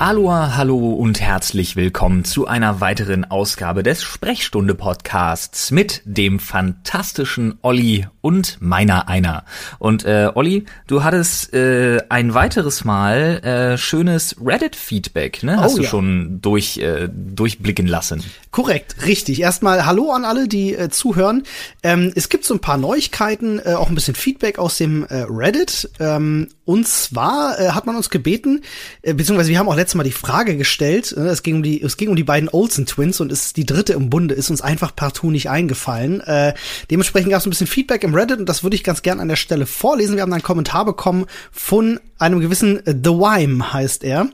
Aloha, hallo und herzlich willkommen zu einer weiteren Ausgabe des Sprechstunde Podcasts mit dem fantastischen Olli und meiner einer. Und äh, Olli, du hattest äh, ein weiteres Mal äh, schönes Reddit-Feedback, ne? Hast Oh, du ja. schon durch äh, durchblicken lassen. Korrekt, richtig. Erstmal Hallo an alle, die äh, zuhören. Ähm, es gibt so ein paar Neuigkeiten, äh, auch ein bisschen Feedback aus dem äh, Reddit. Ähm, und zwar äh, hat man uns gebeten, äh, beziehungsweise wir haben auch letztes Mal die Frage gestellt. Äh, es ging um die, es ging um die beiden Olsen Twins und es ist die dritte im Bunde, ist uns einfach partout nicht eingefallen. Äh, dementsprechend gab es ein bisschen Feedback im Reddit und das würde ich ganz gern an der Stelle vorlesen. Wir haben einen Kommentar bekommen von einem gewissen The Wime heißt er.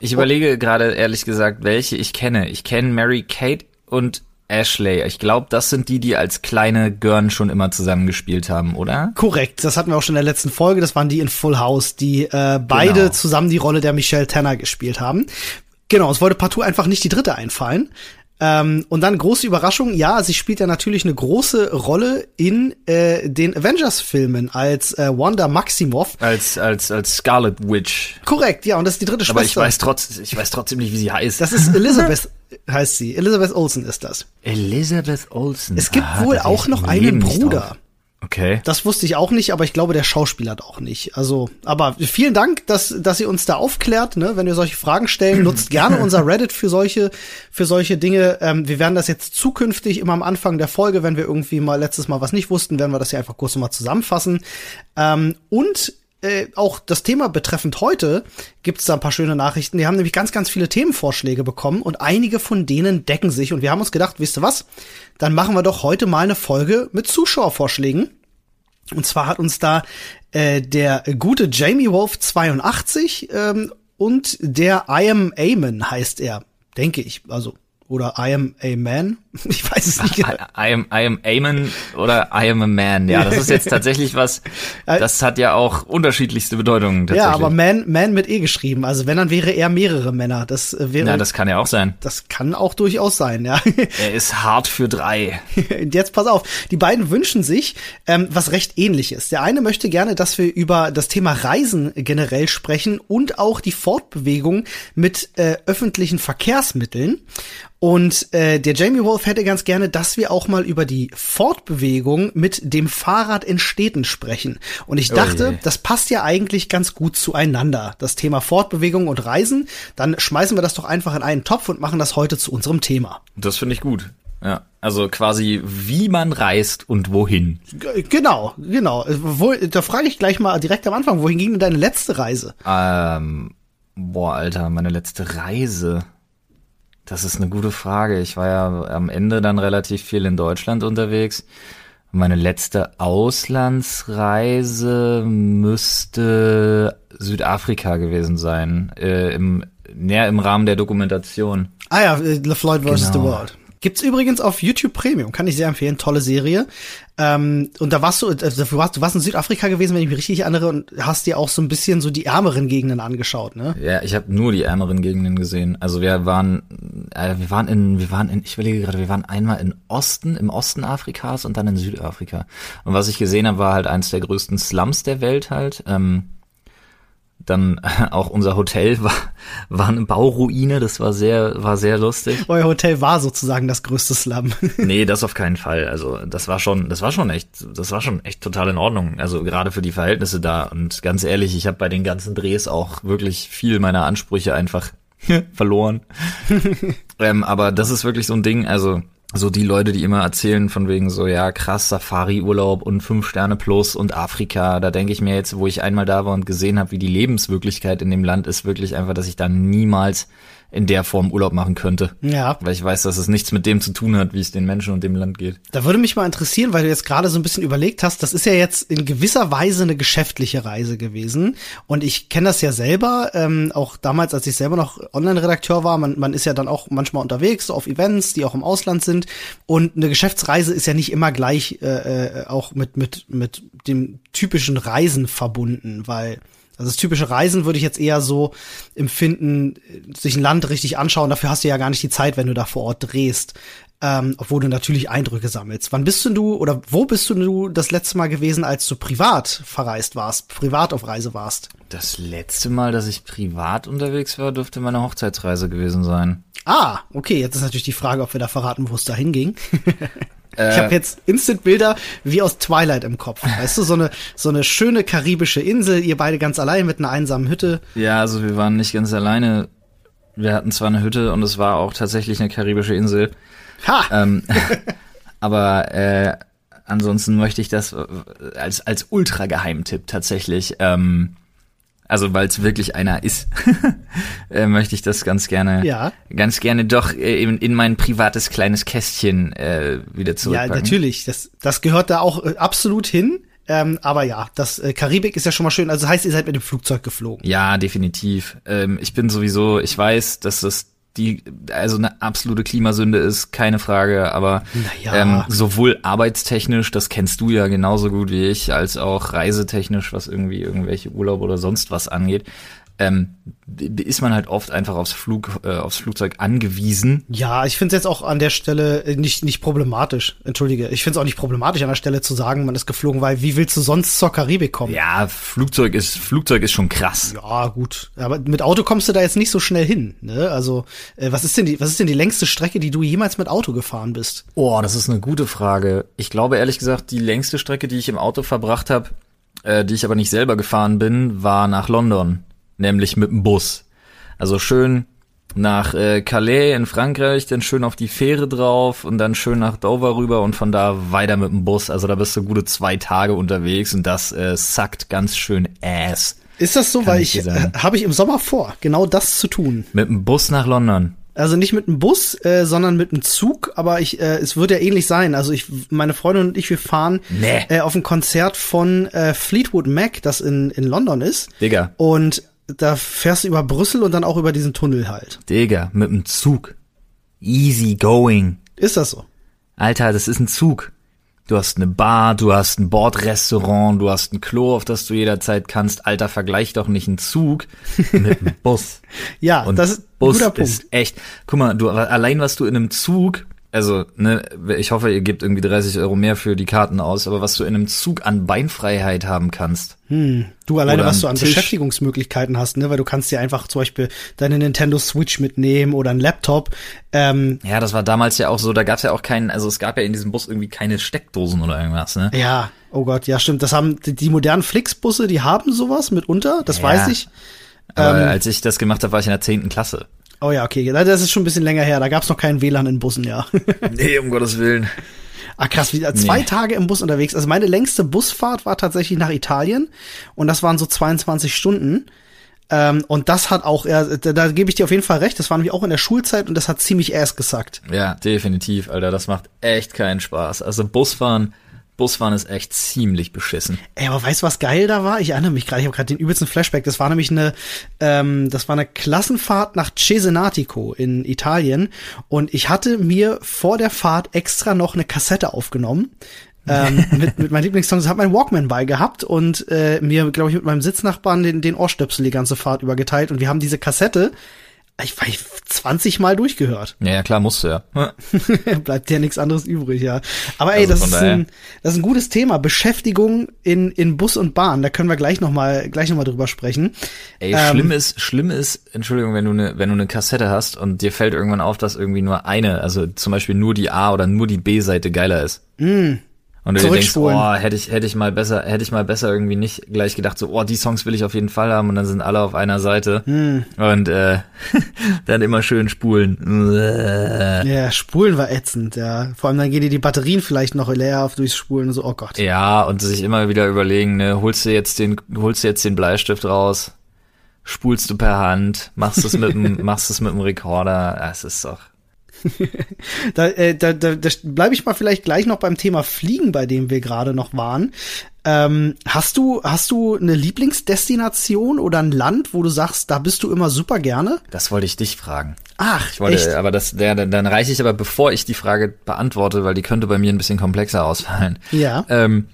Ich überlege gerade ehrlich gesagt, welche ich kenne. Ich kenne Mary Kate und Ashley. Ich glaube, das sind die, die als kleine Görn schon immer zusammengespielt haben, oder? Korrekt, das hatten wir auch schon in der letzten Folge. Das waren die in Full House, die äh, beide Genau. zusammen die Rolle der Michelle Tanner gespielt haben. Genau, es wollte partout einfach nicht die dritte einfallen. Ähm, und dann große Überraschung, ja, sie spielt ja natürlich eine große Rolle in äh, den Avengers-Filmen als äh, Wanda Maximoff. Als als als Scarlet Witch. Korrekt, ja, und das ist die dritte Aber ich Schwester. weiß trotz, ich weiß trotzdem nicht, wie sie heißt. das ist Elizabeth, heißt sie. Elizabeth Olsen ist das. Elizabeth Olsen. Es gibt Ah, wohl auch noch einen Bruder. Okay. Das wusste ich auch nicht, aber ich glaube, der Schauspieler auch nicht. Also, aber vielen Dank, dass, dass ihr uns da aufklärt. Ne? Wenn wir solche Fragen stellen, nutzt gerne unser Reddit für solche, für solche Dinge. Ähm, wir werden das jetzt zukünftig immer am Anfang der Folge, wenn wir irgendwie mal letztes Mal was nicht wussten, werden wir das hier einfach kurz nochmal zusammenfassen. Ähm, und äh, auch das Thema betreffend heute gibt's da ein paar schöne Nachrichten. Wir haben nämlich ganz, ganz viele Themenvorschläge bekommen und einige von denen decken sich. Und wir haben uns gedacht, wisst ihr was? Dann machen wir doch heute mal eine Folge mit Zuschauervorschlägen. Und zwar hat uns da äh, der gute Jamie Wolf 82 ähm, und der I am Amen heißt er, denke ich. Also, oder I am a man. Ich weiß es nicht genau. I, I am I am Amen oder I am a man. Ja, das ist jetzt tatsächlich was. Das hat ja auch unterschiedlichste Bedeutungen. Ja, aber Man, Man mit E geschrieben. Also wenn, dann wäre er mehrere Männer. Das äh, wäre, Ja, das kann ja auch sein. das kann auch durchaus sein, ja. Er ist hart für drei. Und jetzt pass auf, die beiden wünschen sich ähm, was recht ähnliches. Der eine möchte gerne, dass wir über das Thema Reisen generell sprechen und auch die Fortbewegung mit äh, öffentlichen Verkehrsmitteln. Und äh, der Jamie Wolf hätte ganz gerne, dass wir auch mal über die Fortbewegung mit dem Fahrrad in Städten sprechen. Und ich Oh dachte, je. das passt ja eigentlich ganz gut zueinander. Das Thema Fortbewegung und Reisen. Dann schmeißen wir das doch einfach in einen Topf und machen das heute zu unserem Thema. Das finde ich gut. Ja, also quasi wie man reist und wohin. Genau, genau. Wo, da frage ich gleich mal direkt am Anfang, wohin ging denn deine letzte Reise? Ähm, boah, Alter, meine letzte Reise. Das ist eine gute Frage. Ich war ja am Ende dann relativ viel in Deutschland unterwegs. Meine letzte Auslandsreise müsste Südafrika gewesen sein. Äh, im, näher im Rahmen der Dokumentation. Ah ja, äh, The Floyd vs. The Genau. World. Gibt's übrigens auf YouTube Premium, kann ich sehr empfehlen, tolle Serie. Ähm, und da warst du, äh, du warst, du warst in Südafrika gewesen, wenn ich mich richtig erinnere, und hast dir auch so ein bisschen so die ärmeren Gegenden angeschaut, ne? Ja, ich habe nur die ärmeren Gegenden gesehen. Also wir waren, äh, wir waren in, wir waren in, ich überlege gerade, wir waren einmal in Osten, im Osten Afrikas und dann in Südafrika. Und was ich gesehen habe, war halt eins der größten Slums der Welt halt. Ähm, dann auch unser Hotel war, war eine Bauruine. Das war sehr, war sehr lustig. Euer Hotel war sozusagen das größte Slum. Nee, das auf keinen Fall. Also das war schon, das war schon echt, das war schon echt total in Ordnung. Also gerade für die Verhältnisse da. Und ganz ehrlich, ich habe bei den ganzen Drehs auch wirklich viel meiner Ansprüche einfach verloren. ähm, aber das ist wirklich so ein Ding. Also so die Leute, die immer erzählen von wegen so, ja, krass, Safari-Urlaub und fünf Sterne plus und Afrika, da denke ich mir jetzt, wo ich einmal da war und gesehen habe, wie die Lebenswirklichkeit in dem Land ist, wirklich einfach, dass ich da niemals in der Form Urlaub machen könnte. Ja. Weil ich weiß, dass es nichts mit dem zu tun hat, wie es den Menschen und dem Land geht. Da würde mich mal interessieren, weil du jetzt gerade so ein bisschen überlegt hast, das ist ja jetzt in gewisser Weise eine geschäftliche Reise gewesen. Und ich kenne das ja selber, ähm, auch damals, als ich selber noch Online-Redakteur war, man, man ist ja dann auch manchmal unterwegs, so auf Events, die auch im Ausland sind. Und eine Geschäftsreise ist ja nicht immer gleich äh, äh, auch mit, mit, mit dem typischen Reisen verbunden, weil also das typische Reisen würde ich jetzt eher so empfinden, sich ein Land richtig anschauen. Dafür hast du ja gar nicht die Zeit, wenn du da vor Ort drehst. Ähm, obwohl du natürlich Eindrücke sammelst. Wann bist denn du oder wo bist du das letzte Mal gewesen, als du privat verreist warst, privat auf Reise warst? Das letzte Mal, dass ich privat unterwegs war, dürfte meine Hochzeitsreise gewesen sein. Ah, okay, jetzt ist natürlich die Frage, ob wir da verraten, wo es da hinging. Äh. ich habe jetzt Instant-Bilder wie aus Twilight im Kopf. Weißt du, so eine, so eine schöne karibische Insel, ihr beide ganz allein mit einer einsamen Hütte. Ja, also wir waren nicht ganz alleine. Wir hatten zwar eine Hütte und es war auch tatsächlich eine karibische Insel. Ha! Ähm, aber äh, ansonsten möchte ich das äh, als, als Ultra-Geheimtipp tatsächlich, ähm, also weil es wirklich einer ist, äh, möchte ich das ganz gerne, Ja. ganz gerne doch äh, in, in mein privates kleines Kästchen äh, wieder Ja, zurückpacken. natürlich. Das, das gehört da auch äh, absolut hin. Ähm, aber ja, das äh, Karibik ist ja schon mal schön. Also heißt, ihr seid mit dem Flugzeug geflogen. Ja, definitiv. Ähm, ich bin sowieso, ich weiß, dass das die, also eine absolute Klimasünde ist, keine Frage, aber Naja. ähm, sowohl arbeitstechnisch, das kennst du ja genauso gut wie ich, als auch reisetechnisch, was irgendwie irgendwelche Urlaub oder sonst was angeht, ähm, ist man halt oft einfach aufs Flug, äh, aufs Flugzeug angewiesen. Ja, ich finde es jetzt auch an der Stelle äh, nicht, nicht problematisch. Entschuldige, ich finde es auch nicht problematisch an der Stelle zu sagen, man ist geflogen, weil wie willst du sonst zur Karibik kommen? Ja, Flugzeug ist, Flugzeug ist schon krass. Ja, gut. Aber mit Auto kommst du da jetzt nicht so schnell hin. Ne? Also, äh, was ist denn die, was ist denn die längste Strecke, die du jemals mit Auto gefahren bist? Oh, das ist eine gute Frage. Ich glaube ehrlich gesagt, die längste Strecke, die ich im Auto verbracht habe, äh, die ich aber nicht selber gefahren bin, war nach London, nämlich mit dem Bus. Also schön nach äh, Calais in Frankreich, dann schön auf die Fähre drauf und dann schön nach Dover rüber und von da weiter mit dem Bus. Also da bist du gute zwei Tage unterwegs und das äh, sackt ganz schön ass. Ist das so, Kann weil ich ich äh, habe ich im Sommer vor, genau das zu tun. Mit dem Bus nach London. Also nicht mit dem Bus, äh, sondern mit dem Zug, aber ich, äh, es wird ja ähnlich sein. Also ich, meine Freundin und ich, wir fahren Nee. äh, auf ein Konzert von äh, Fleetwood Mac, das in, in London ist. Digga, Und da fährst du über Brüssel und dann auch über diesen Tunnel halt. Digga, mit dem Zug. Easy going. Ist das so? Alter, das ist ein Zug. Du hast eine Bar, du hast ein Bordrestaurant, du hast ein Klo, auf das du jederzeit kannst. Alter, vergleich doch nicht einen Zug mit einem Bus. Ja, Und das ist ein Bus guter Punkt. ist echt. Guck mal, du allein was du in einem Zug, also ne, ich hoffe, ihr gebt irgendwie 30 Euro mehr für die Karten aus, aber was du in einem Zug an Beinfreiheit haben kannst. Du alleine, was du an Tisch. Beschäftigungsmöglichkeiten hast, ne, weil du kannst dir einfach zum Beispiel deine Nintendo Switch mitnehmen oder einen Laptop. Ähm, Ja, das war damals ja auch so, da gab's ja auch keinen, also es gab ja in diesem Bus irgendwie keine Steckdosen oder irgendwas, ne? ja, oh Gott, ja stimmt. Das haben die, die modernen Flixbusse, die haben sowas mitunter, das Ja. weiß ich. Ähm, als ich das gemacht habe, war ich in der zehnten Klasse. Oh ja, okay, das ist schon ein bisschen länger her. Da gab's noch keinen WLAN in Bussen, ja. Nee, um Gottes Willen. ah krass, wie, zwei Nee. Tage im Bus unterwegs. Also meine längste Busfahrt war tatsächlich nach Italien und das waren so 22 Stunden. Ähm, und das hat auch, ja, da, da gebe ich dir auf jeden Fall recht. Das war nämlich auch in der Schulzeit und das hat ziemlich ass gesackt. Ja, definitiv, Alter. Das macht echt keinen Spaß. Also Busfahren, Busfahren ist echt ziemlich beschissen. Ey, aber weißt du, was geil da war? Ich erinnere mich gerade, ich habe gerade den übelsten Flashback. Das war nämlich eine, ähm, das war eine Klassenfahrt nach Cesenatico in Italien und ich hatte mir vor der Fahrt extra noch eine Kassette aufgenommen. ähm, mit, mit meinen Lieblingssongs, habe meinen Walkman bei gehabt und äh, mir, glaube ich, mit meinem Sitznachbarn den, den Ohrstöpsel die ganze Fahrt über geteilt und wir haben diese Kassette, ich weiß, 20 Mal durchgehört. Ja, ja, klar, musst du ja. Bleibt ja nichts anderes übrig, ja. Aber ey, Also das, ist ein, das ist ein gutes Thema. Beschäftigung in, in Bus und Bahn. Da können wir gleich nochmal gleich noch mal drüber sprechen. Ey, Ähm, schlimm ist, schlimm ist, Entschuldigung, wenn du eine, wenn du eine Kassette hast und dir fällt irgendwann auf, dass irgendwie nur eine, also zum Beispiel nur die A oder nur die B-Seite geiler ist. Und du denkst, oh, hätte ich, hätte ich mal besser, hätte ich mal besser irgendwie nicht gleich gedacht, so, oh, die Songs will ich auf jeden Fall haben und dann sind alle auf einer Seite. Und äh, dann immer schön spulen. Ja, Spulen war ätzend, ja. Vor allem dann gehen dir die Batterien vielleicht noch leer auf durchs Spulen und so, oh Gott. Ja, und sich immer wieder überlegen, ne, holst du jetzt den, holst du jetzt den Bleistift raus, spulst du per Hand, machst es mit dem, machst es mit dem Rekorder, Ja, es ist doch. Da, äh, da, da, da bleibe ich mal vielleicht gleich noch beim Thema Fliegen, bei dem wir gerade noch waren. Ähm, hast du hast du eine Lieblingsdestination oder ein Land, wo du sagst, da bist du immer super gerne? Das wollte ich dich fragen. Ach, Ich wollte, echt? aber das, der, dann reiche ich aber, bevor ich die Frage beantworte, weil die könnte bei mir ein bisschen komplexer ausfallen. Ja. Ähm,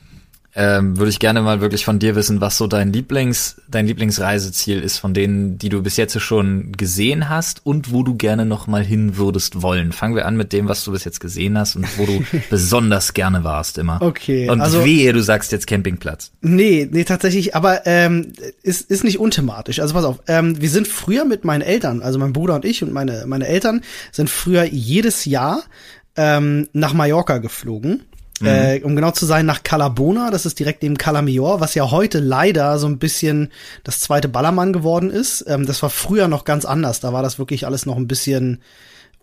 ähm, würde ich gerne mal wirklich von dir wissen, was so dein Lieblings, dein Lieblingsreiseziel ist von denen, die du bis jetzt schon gesehen hast und wo du gerne noch mal hin würdest wollen. Fangen wir an mit dem, was du bis jetzt gesehen hast und wo du besonders gerne warst immer. Okay. Und also, wehe, du sagst jetzt Campingplatz. Nee, nee, tatsächlich, aber ähm, ist, ist nicht unthematisch. Also pass auf, ähm, wir sind früher mit meinen Eltern, also mein Bruder und ich und meine, meine Eltern sind früher jedes Jahr ähm, nach Mallorca geflogen. Mhm. Äh, um genau zu sein, nach Calabona, das ist direkt neben Calamior, was ja heute leider so ein bisschen das zweite Ballermann geworden ist. Ähm, das war früher noch ganz anders. Da war das wirklich alles noch ein bisschen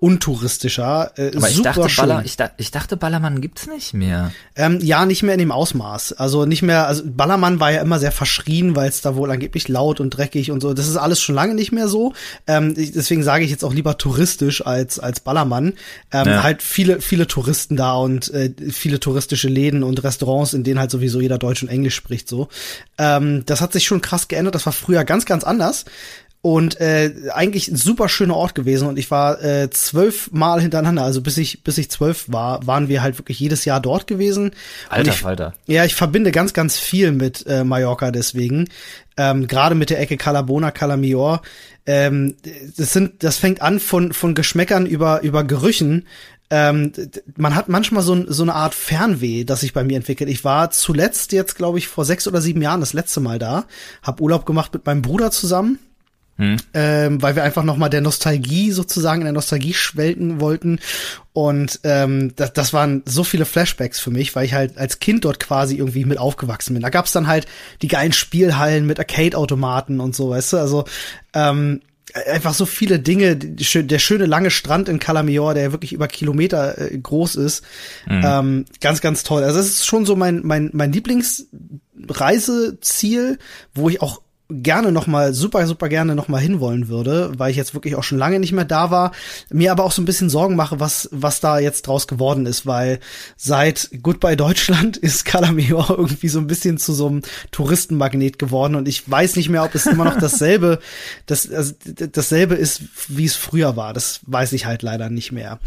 untouristischer. Äh, Aber ich dachte, Baller, ich, da, ich dachte, Ballermann gibt's nicht mehr. Ähm, ja, nicht mehr in dem Ausmaß. Also nicht mehr, also Ballermann war ja immer sehr verschrien, weil es da wohl angeblich laut und dreckig und so. Das ist alles schon lange nicht mehr so. Ähm, deswegen sage ich jetzt auch lieber touristisch als, als Ballermann. Ähm, ja. Halt viele, viele Touristen da und äh, viele touristische Läden und Restaurants, in denen halt sowieso jeder Deutsch und Englisch spricht so. Ähm, das hat sich schon krass geändert. Das war früher ganz, ganz anders und äh, eigentlich ein super schöner Ort gewesen und ich war äh, zwölf Mal hintereinander, also bis ich bis ich zwölf war, waren wir halt wirklich jedes Jahr dort gewesen. Alter, ich, Alter. Ja, ich verbinde ganz ganz viel mit äh, Mallorca deswegen, ähm, gerade mit der Ecke Calabona, Calamior. Ähm, das sind, das fängt an von von Geschmäckern über über Gerüchen. Ähm, man hat manchmal so, so eine Art Fernweh, das sich bei mir entwickelt. Ich war zuletzt jetzt, glaube ich, vor sechs oder sieben Jahren das letzte Mal da, hab Urlaub gemacht mit meinem Bruder zusammen hm. Ähm, weil wir einfach noch mal der Nostalgie sozusagen in der Nostalgie schwelgen wollten und ähm, das, das waren so viele Flashbacks für mich, weil ich halt als Kind dort quasi irgendwie mit aufgewachsen bin. Da gab's dann halt die geilen Spielhallen mit Arcade-Automaten und so, weißt du, also ähm, einfach so viele Dinge. Der schöne lange Strand in Calamior, der wirklich über Kilometer äh, groß ist, mhm. ähm, ganz, ganz toll. Also es ist schon so mein mein mein Lieblingsreiseziel, wo ich auch gerne noch mal super super gerne noch mal hinwollen würde, weil ich jetzt wirklich auch schon lange nicht mehr da war, mir aber auch so ein bisschen Sorgen mache, was was da jetzt draus geworden ist, weil seit Goodbye Deutschland ist Calamior irgendwie so ein bisschen zu so einem Touristenmagnet geworden und ich weiß nicht mehr, ob es immer noch dasselbe das also dasselbe ist, wie es früher war. Das weiß ich halt leider nicht mehr.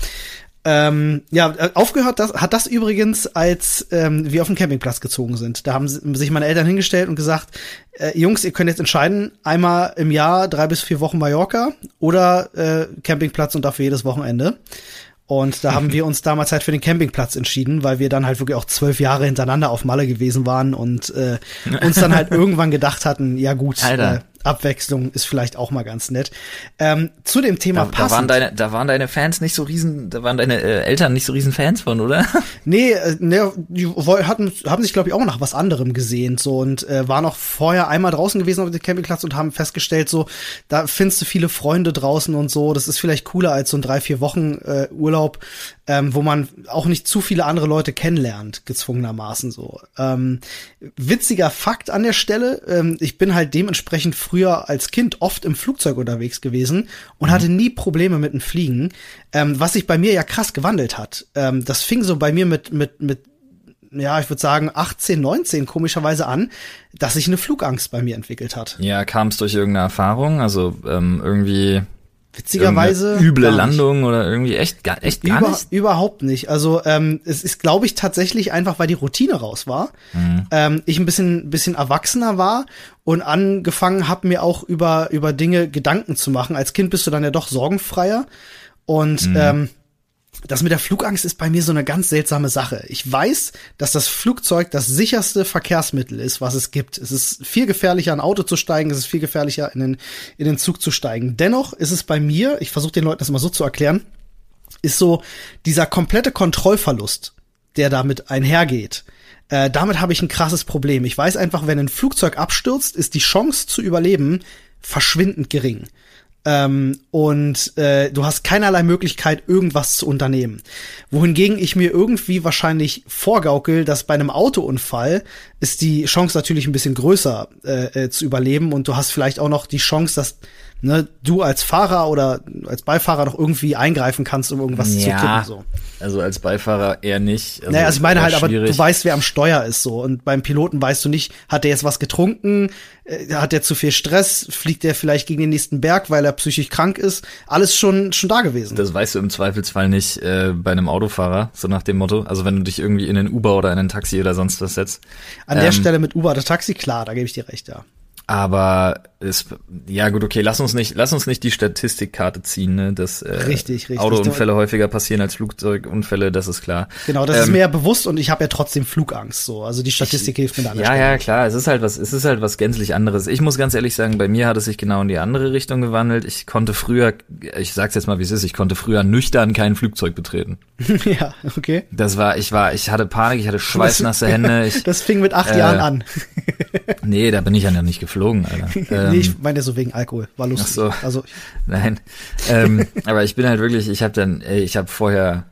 Ähm, ja, äh, aufgehört das, hat das übrigens, als ähm, wir auf den Campingplatz gezogen sind. Da haben sich meine Eltern hingestellt und gesagt, äh, Jungs, ihr könnt jetzt entscheiden, einmal im Jahr drei bis vier Wochen Mallorca oder äh, Campingplatz und dafür jedes Wochenende. Und da haben wir uns damals halt für den Campingplatz entschieden, weil wir dann halt wirklich auch zwölf Jahre hintereinander auf Malle gewesen waren und äh, uns dann halt irgendwann gedacht hatten, ja gut, äh, Abwechslung ist vielleicht auch mal ganz nett. Ähm, zu dem Thema da, da waren deine, da waren deine Fans nicht so riesen, da waren deine äh, Eltern nicht so riesen Fans von, oder? Nee, äh, ne, die hatten, haben sich glaube ich auch nach was anderem gesehen so und äh, waren auch vorher einmal draußen gewesen auf dem Campingplatz und haben festgestellt so, da findest du viele Freunde draußen und so. Das ist vielleicht cooler als so ein drei vier Wochen äh, Urlaub, ähm, wo man auch nicht zu viele andere Leute kennenlernt, gezwungenermaßen so. Ähm, witziger Fakt an der Stelle, ähm, ich bin halt dementsprechend früher als Kind oft im Flugzeug unterwegs gewesen und mhm. hatte nie Probleme mit dem Fliegen, ähm, was sich bei mir ja krass gewandelt hat. Ähm, das fing so bei mir mit, mit, mit ja, ich würde sagen 18, 19 komischerweise an, dass sich eine Flugangst bei mir entwickelt hat. Ja, kam es durch irgendeine Erfahrung? Also ähm, irgendwie Witzigerweise. Üble Landung oder irgendwie echt, gar, echt gar Über, nicht? Überhaupt nicht. Also ähm, es ist, glaube ich, tatsächlich einfach, weil die Routine raus war. Mhm. Ähm, ich ein bisschen, bisschen erwachsener war und angefangen habe, mir auch über, über Dinge Gedanken zu machen. Als Kind bist du dann ja doch sorgenfreier. Und mhm. ähm, das mit der Flugangst ist bei mir so eine ganz seltsame Sache. Ich weiß, dass das Flugzeug das sicherste Verkehrsmittel ist, was es gibt. Es ist viel gefährlicher, ein Auto zu steigen, es ist viel gefährlicher, in den, in den Zug zu steigen. Dennoch ist es bei mir, ich versuche den Leuten das mal so zu erklären, ist so dieser komplette Kontrollverlust, der damit einhergeht. Äh, damit habe ich ein krasses Problem. Ich weiß einfach, wenn ein Flugzeug abstürzt, ist die Chance zu überleben verschwindend gering. Ähm, und äh, du hast keinerlei Möglichkeit, irgendwas zu unternehmen. Wohingegen ich mir irgendwie wahrscheinlich vorgaukel, dass bei einem Autounfall ist die Chance natürlich ein bisschen größer äh, äh, zu überleben und du hast vielleicht auch noch die Chance, dass ne, du als Fahrer oder als Beifahrer noch irgendwie eingreifen kannst, um irgendwas ja, zu kippen. So. Also als Beifahrer eher nicht. Also naja, also ich meine halt, schwierig. aber du weißt, wer am Steuer ist so. Und beim Piloten weißt du nicht, hat der jetzt was getrunken, äh, hat der zu viel Stress, fliegt der vielleicht gegen den nächsten Berg, weil er psychisch krank ist. Alles schon schon da gewesen. Das weißt du im Zweifelsfall nicht äh, bei einem Autofahrer, so nach dem Motto. Also wenn du dich irgendwie in ein Uber oder in ein Taxi oder sonst was setzt. An der Stelle mit Uber oder Taxi, klar, da gebe ich dir recht, ja. Aber es, ja gut, okay, lass uns nicht, lass uns nicht die Statistikkarte ziehen, ne, dass äh, richtig, richtig. Autounfälle häufiger passieren als Flugzeugunfälle, das ist klar. Genau, das ähm, ist mir ja bewusst und ich habe ja trotzdem Flugangst, so. Also die Statistik ich, hilft mir da. Ja, Stelle. ja, klar. Es ist halt was, es ist halt was gänzlich anderes. Ich muss ganz ehrlich sagen, bei mir hat es sich genau in die andere Richtung gewandelt. Ich konnte früher, ich sag's jetzt mal, wie es ist, ich konnte früher nüchtern kein Flugzeug betreten. ja, okay. Das war, ich war, ich hatte Panik, ich hatte schweißnasse Hände. Ich, das fing mit acht äh, Jahren an. nee, da bin ich ja noch nicht geflogen, Alter. Ähm, nee, ich meine ja so wegen Alkohol. War lustig. So. Also nein. ähm, aber ich bin halt wirklich, ich habe dann, ey, ich habe vorher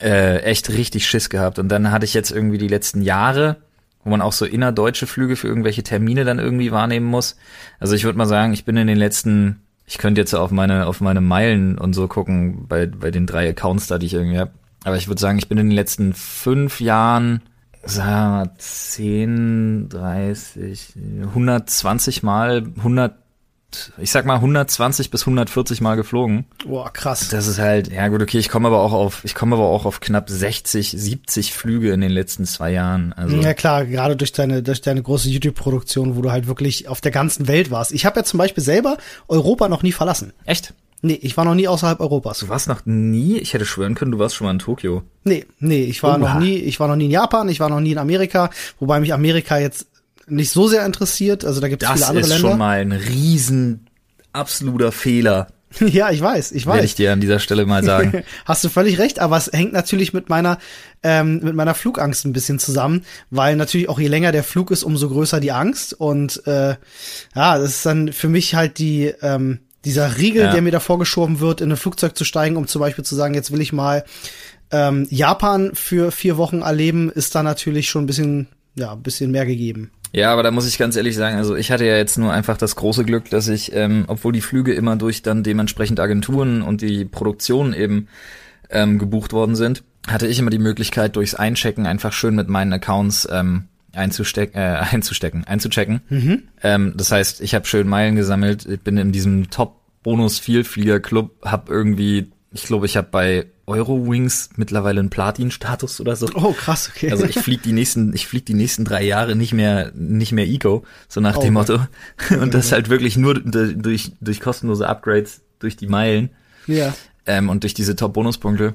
äh, echt richtig Schiss gehabt und dann hatte ich jetzt irgendwie die letzten Jahre, wo man auch so innerdeutsche Flüge für irgendwelche Termine dann irgendwie wahrnehmen muss. Also ich würde mal sagen, ich bin in den letzten, ich könnte jetzt auf meine auf meine Meilen und so gucken bei bei den drei Accounts da, die ich irgendwie habe. Aber ich würde sagen, ich bin in den letzten fünf Jahren sagen wir 10, 30, 120 Mal, 100 ich sag mal 120 bis 140 Mal geflogen. Boah, krass. Das ist halt, ja gut, okay, ich komme aber auch auf, ich komme aber auch auf knapp 60, 70 Flüge in den letzten zwei Jahren. Also ja klar, gerade durch deine, durch deine große YouTube-Produktion, wo du halt wirklich auf der ganzen Welt warst. Ich habe ja zum Beispiel selber Europa noch nie verlassen. Echt? Nee, ich war noch nie außerhalb Europas. Du warst noch nie? Ich hätte schwören können, du warst schon mal in Tokio. Nee, nee, ich war Oha. noch nie, ich war noch nie in Japan, ich war noch nie in Amerika, wobei mich Amerika jetzt nicht so sehr interessiert. Also da gibt es viele andere Länder. Das ist schon mal ein riesen absoluter Fehler. Ja, ich weiß, ich weiß. Werde ich dir an dieser Stelle mal sagen. Hast du völlig recht, aber es hängt natürlich mit meiner ähm, mit meiner Flugangst ein bisschen zusammen, weil natürlich auch je länger der Flug ist, umso größer die Angst und äh, ja, das ist dann für mich halt die ähm, dieser Riegel, ja. der mir da vorgeschoben wird, in ein Flugzeug zu steigen, um zum Beispiel zu sagen, jetzt will ich mal ähm, Japan für vier Wochen erleben, ist da natürlich schon ein bisschen, ja, ein bisschen mehr gegeben. Ja, aber da muss ich ganz ehrlich sagen, also ich hatte ja jetzt nur einfach das große Glück, dass ich, ähm, obwohl die Flüge immer durch dann dementsprechend Agenturen und die Produktion eben ähm, gebucht worden sind, hatte ich immer die Möglichkeit, durchs Einchecken einfach schön mit meinen Accounts ähm, einzustecken, äh, einzustecken, einzuchecken. Mhm. Ähm, das heißt, ich habe schön Meilen gesammelt, ich bin in diesem Top Bonus Vielflieger Club, hab irgendwie, ich glaube, ich habe bei Eurowings mittlerweile einen Platin-Status oder so. Oh, krass, okay. Also ich flieg die nächsten, ich flieg die nächsten drei Jahre nicht mehr, nicht mehr Eco, so nach oh, dem Motto. Und das halt wirklich nur durch, durch kostenlose Upgrades, durch die Meilen. Ja. Ähm, und durch diese Top-Bonuspunkte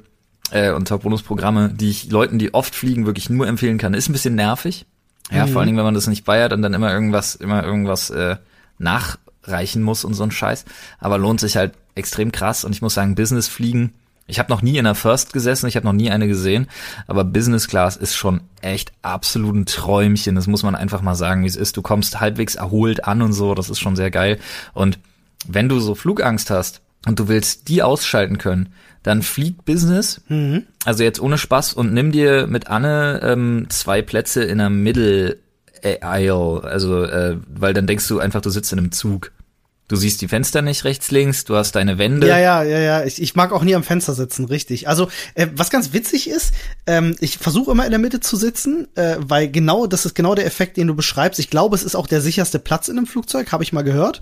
äh, und Top-Bonusprogramme, die ich Leuten, die oft fliegen, wirklich nur empfehlen kann. Ist ein bisschen nervig. Ja, mhm. vor allen Dingen, wenn man das nicht feiert und dann immer irgendwas, immer irgendwas äh, nachreichen muss und so ein Scheiß. Aber lohnt sich halt extrem krass. Und ich muss sagen, Business fliegen. Ich habe noch nie in der First gesessen, ich habe noch nie eine gesehen, aber Business Class ist schon echt absolut ein Träumchen. Das muss man einfach mal sagen, wie es ist. Du kommst halbwegs erholt an und so, das ist schon sehr geil. Und wenn du so Flugangst hast und du willst die ausschalten können, dann flieg Business. Mhm. Also jetzt ohne Spaß und nimm dir mit Anne ähm, zwei Plätze in der Middle Aisle. Also, äh, weil dann denkst du einfach, du sitzt in einem Zug. Du siehst die Fenster nicht rechts, links, du hast deine Wände. Ja, ja, ja, ja. Ich, ich mag auch nie am Fenster sitzen, richtig. Also, äh, was ganz witzig ist, ähm, ich versuche immer in der Mitte zu sitzen, äh, weil genau, das ist genau der Effekt, den du beschreibst. Ich glaube, es ist auch der sicherste Platz in einem Flugzeug, habe ich mal gehört.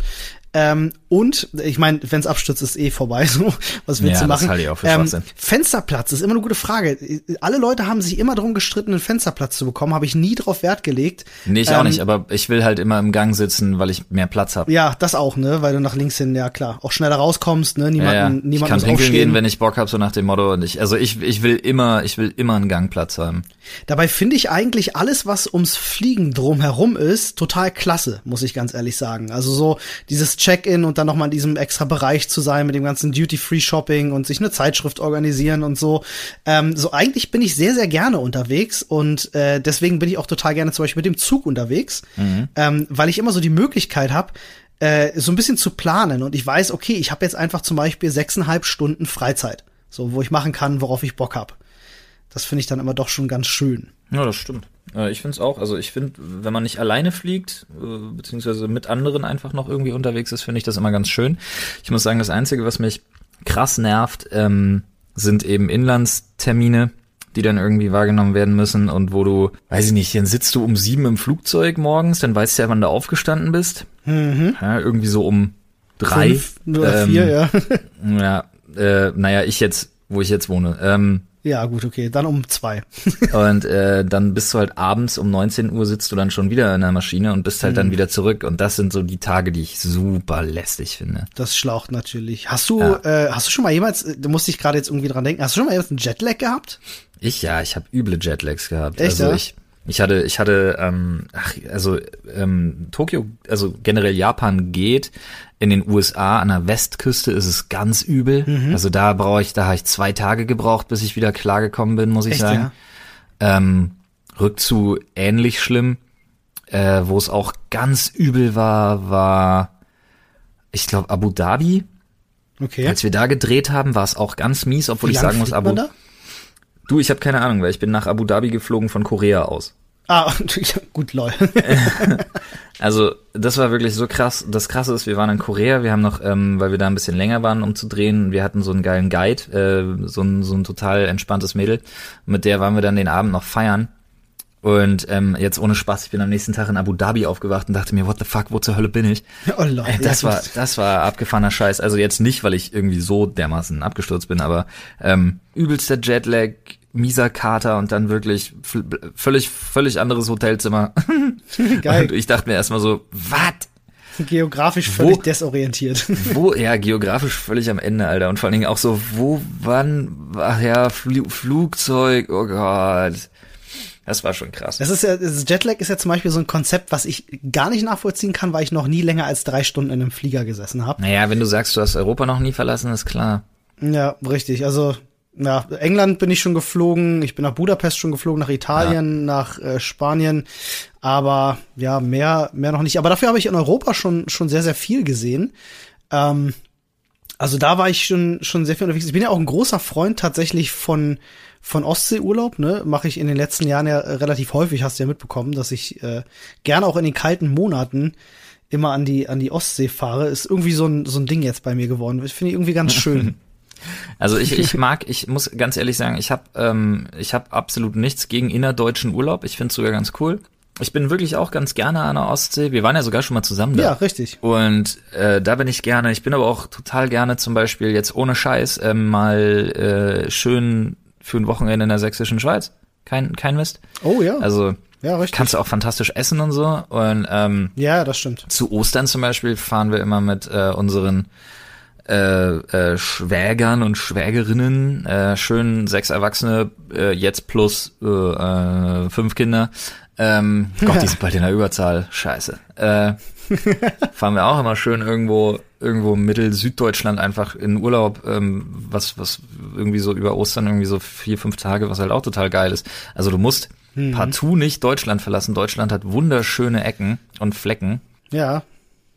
Ähm, und ich meine, wenn es abstürzt, ist eh vorbei. So, was willst ja, du machen? Das ich auch für ähm, Fensterplatz ist immer eine gute Frage. Alle Leute haben sich immer darum gestritten, einen Fensterplatz zu bekommen. Habe ich nie drauf Wert gelegt. Nee, ich ähm, auch nicht. Aber ich will halt immer im Gang sitzen, weil ich mehr Platz habe. Ja, das auch, ne, weil du nach links hin, ja klar, auch schneller rauskommst, ne, niemanden, ja, ja. niemand ich kann muss pinkeln aufstehen. gehen, wenn ich Bock habe, so nach dem Motto. Und ich, also ich, ich will immer, ich will immer einen Gangplatz haben. Dabei finde ich eigentlich alles, was ums Fliegen drumherum ist, total klasse, muss ich ganz ehrlich sagen. Also so dieses Check-in und dann nochmal in diesem extra Bereich zu sein mit dem ganzen Duty-Free-Shopping und sich eine Zeitschrift organisieren und so. Ähm, so eigentlich bin ich sehr, sehr gerne unterwegs und äh, deswegen bin ich auch total gerne zum Beispiel mit dem Zug unterwegs, mhm. ähm, weil ich immer so die Möglichkeit habe, äh, so ein bisschen zu planen und ich weiß, okay, ich habe jetzt einfach zum Beispiel sechseinhalb Stunden Freizeit, so wo ich machen kann, worauf ich Bock hab. Das finde ich dann immer doch schon ganz schön. Ja, das stimmt. Äh, ich finde es auch. Also ich finde, wenn man nicht alleine fliegt, äh, beziehungsweise mit anderen einfach noch irgendwie unterwegs ist, finde ich das immer ganz schön. Ich muss sagen, das Einzige, was mich krass nervt, ähm, sind eben Inlandstermine, die dann irgendwie wahrgenommen werden müssen und wo du, weiß ich nicht, dann sitzt du um sieben im Flugzeug morgens, dann weißt du ja, wann du aufgestanden bist. Mhm. Ja, irgendwie so um drei. Fünf oder ähm, vier, ja. ja, äh, naja, ich jetzt, wo ich jetzt wohne. Ähm, Ja, gut, okay. Dann um zwei. und äh, dann bist du halt abends um 19 Uhr sitzt du dann schon wieder in der Maschine und bist halt Mhm. dann wieder zurück. Und das sind so die Tage, die ich super lästig finde. Das schlaucht natürlich. Hast du, Ja. äh, hast du schon mal jemals, äh, du musst dich gerade jetzt irgendwie dran denken, hast du schon mal jemals einen Jetlag gehabt? Ich ja, ich habe üble Jetlags gehabt. Echt, also ja? ich ich hatte ich hatte ähm, ach, also ähm, Tokio, also generell Japan geht. In den USA an der Westküste ist es ganz übel. Mhm. Also da brauche ich, da habe ich zwei Tage gebraucht, bis ich wieder klargekommen bin, muss ich Echt, sagen. Ähm, Rückzu ähnlich schlimm. Äh, wo es auch ganz übel war, war ich glaube Abu Dhabi. Okay. Als wir da gedreht haben, war es auch ganz mies, obwohl Wie ich sagen muss, Abu? Du, ich habe keine Ahnung, weil ich bin nach Abu Dhabi geflogen von Korea aus. Ah, gut, lol. Also das war wirklich so krass. Das Krasse ist, wir waren in Korea, wir haben noch, ähm, weil wir da ein bisschen länger waren, um zu drehen, wir hatten so einen geilen Guide, äh, so, ein, so ein total entspanntes Mädel. Mit der waren wir dann den Abend noch feiern. Und ähm, jetzt ohne Spaß, ich bin am nächsten Tag in Abu Dhabi aufgewacht und dachte mir, what the fuck, wo zur Hölle bin ich? oh, lol. Äh, Das war, das war abgefahrener Scheiß. Also jetzt nicht, weil ich irgendwie so dermaßen abgestürzt bin, aber ähm, übelster Jetlag, mieser Kater und dann wirklich völlig, völlig anderes Hotelzimmer. Geil. Und ich dachte mir erstmal so, was? Geografisch Wo- völlig desorientiert. Wo, ja, geografisch völlig am Ende, Alter. Und vor allen Dingen auch so, wo, wann, ach ja, Fl Flugzeug, oh Gott. Das war schon krass. Das ist ja, das Jetlag ist ja zum Beispiel so ein Konzept, was ich gar nicht nachvollziehen kann, weil ich noch nie länger als drei Stunden in einem Flieger gesessen habe. Naja, wenn du sagst, du hast Europa noch nie verlassen, ist klar. Ja, richtig. Also, ja, England bin ich schon geflogen, ich bin nach Budapest schon geflogen, nach Italien, nach äh, Spanien, aber ja, mehr, mehr noch nicht. Aber dafür habe ich in Europa schon, schon sehr, sehr viel gesehen. Ähm, also da war ich schon, schon sehr viel unterwegs. Ich bin ja auch ein großer Freund tatsächlich von, von Ostseeurlaub, ne? Mache ich in den letzten Jahren ja relativ häufig, hast du ja mitbekommen, dass ich äh, gerne auch in den kalten Monaten immer an die, an die Ostsee fahre. Ist irgendwie so ein, so ein Ding jetzt bei mir geworden. Das finde ich irgendwie ganz schön. Also ich, ich mag, ich muss ganz ehrlich sagen, ich habe ähm, ich habe absolut nichts gegen innerdeutschen Urlaub. Ich finde es sogar ganz cool. Ich bin wirklich auch ganz gerne an der Ostsee. Wir waren ja sogar schon mal zusammen da. Ja, richtig. Und äh, da bin ich gerne. Ich bin aber auch total gerne zum Beispiel jetzt ohne Scheiß ähm, mal äh, schön für ein Wochenende in der sächsischen Schweiz. Kein, kein Mist. Oh ja. Also ja, richtig. kannst du auch fantastisch essen und so. Und ähm, ja, das stimmt. zu Ostern zum Beispiel fahren wir immer mit äh, unseren äh, äh, Schwägern und Schwägerinnen, äh, schön sechs Erwachsene, äh, jetzt plus äh, äh, fünf Kinder. Ähm, Gott, die sind bald in der Überzahl. Scheiße. Äh, fahren wir auch immer schön irgendwo, irgendwo Mittel-Süddeutschland einfach in Urlaub, ähm, was, was irgendwie so über Ostern irgendwie so vier, fünf Tage, was halt auch total geil ist. Also du musst partout nicht Deutschland verlassen. Deutschland hat wunderschöne Ecken und Flecken. Ja,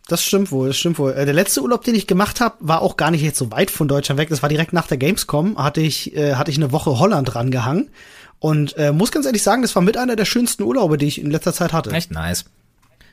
das stimmt wohl, das stimmt wohl. Äh, der letzte Urlaub, den ich gemacht habe, war auch gar nicht jetzt so weit von Deutschland weg. Das war direkt nach der Gamescom, hatte ich, äh, hatte ich eine Woche Holland rangehangen. Und äh, muss ganz ehrlich sagen, das war mit einer der schönsten Urlaube, die ich in letzter Zeit hatte. Echt nice.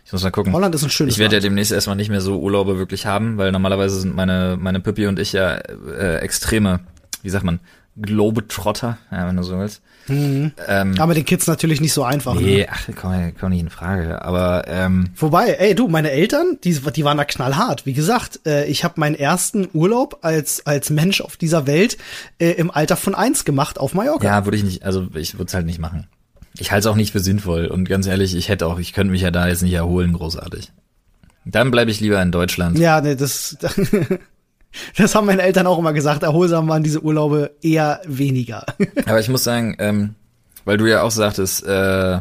Ich muss mal gucken. Holland ist ein schönes Ich werde ja demnächst erstmal nicht mehr so Urlaube wirklich haben, weil normalerweise sind meine, meine Pippi und ich ja äh, extreme, wie sagt man, Globetrotter, ja, wenn du so willst. Ähm, Aber den Kids natürlich nicht so einfach. Ne? nee, ach, komm, komm nicht in Frage. Aber ähm, Wobei, ey, du, meine Eltern, die, die waren da knallhart. Wie gesagt, äh, ich habe meinen ersten Urlaub als, als Mensch auf dieser Welt äh, im Alter von eins gemacht auf Mallorca. ja, würde ich nicht, also ich würde es halt nicht machen. Ich halte es auch nicht für sinnvoll. Und ganz ehrlich, ich hätte auch, ich könnte mich ja da jetzt nicht erholen, großartig. Dann bleibe ich lieber in Deutschland. Ja, nee, das, das haben meine Eltern auch immer gesagt. Erholsam waren diese Urlaube eher weniger. Aber ich muss sagen, ähm, weil du ja auch sagtest, äh,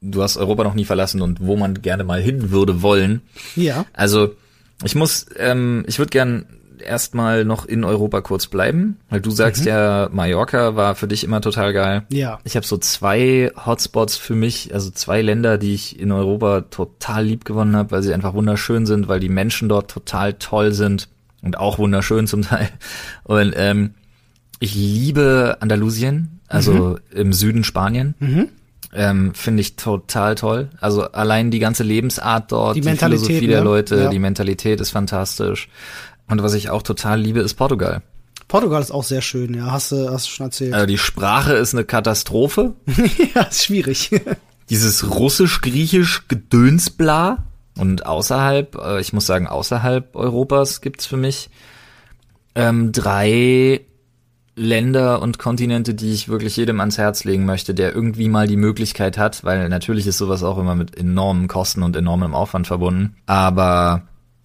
du hast Europa noch nie verlassen und wo man gerne mal hin würde wollen. ja. Also ich muss, ähm, ich würde gern erstmal noch in Europa kurz bleiben, weil du sagst ja, Mallorca war für dich immer total geil. Ja. Ich habe so zwei Hotspots für mich, also zwei Länder, die ich in Europa total lieb gewonnen habe, weil sie einfach wunderschön sind, weil die Menschen dort total toll sind und auch wunderschön zum Teil. Und ähm, ich liebe Andalusien, also im Süden Spanien. Ähm, Finde ich total toll. Also allein die ganze Lebensart dort, Die die, Mentalität, Philosophie der ne? Leute, Ja. die Mentalität ist fantastisch. Und was ich auch total liebe, ist Portugal. Portugal ist auch sehr schön, ja. Hast du, hast du schon erzählt. Also die Sprache ist eine Katastrophe. ja, ist schwierig. Dieses russisch-griechisch Gedönsbla. Und außerhalb, äh, ich muss sagen, außerhalb Europas gibt's für mich ähm, drei Länder und Kontinente, die ich wirklich jedem ans Herz legen möchte, der irgendwie mal die Möglichkeit hat, weil natürlich ist sowas auch immer mit enormen Kosten und enormem Aufwand verbunden. Aber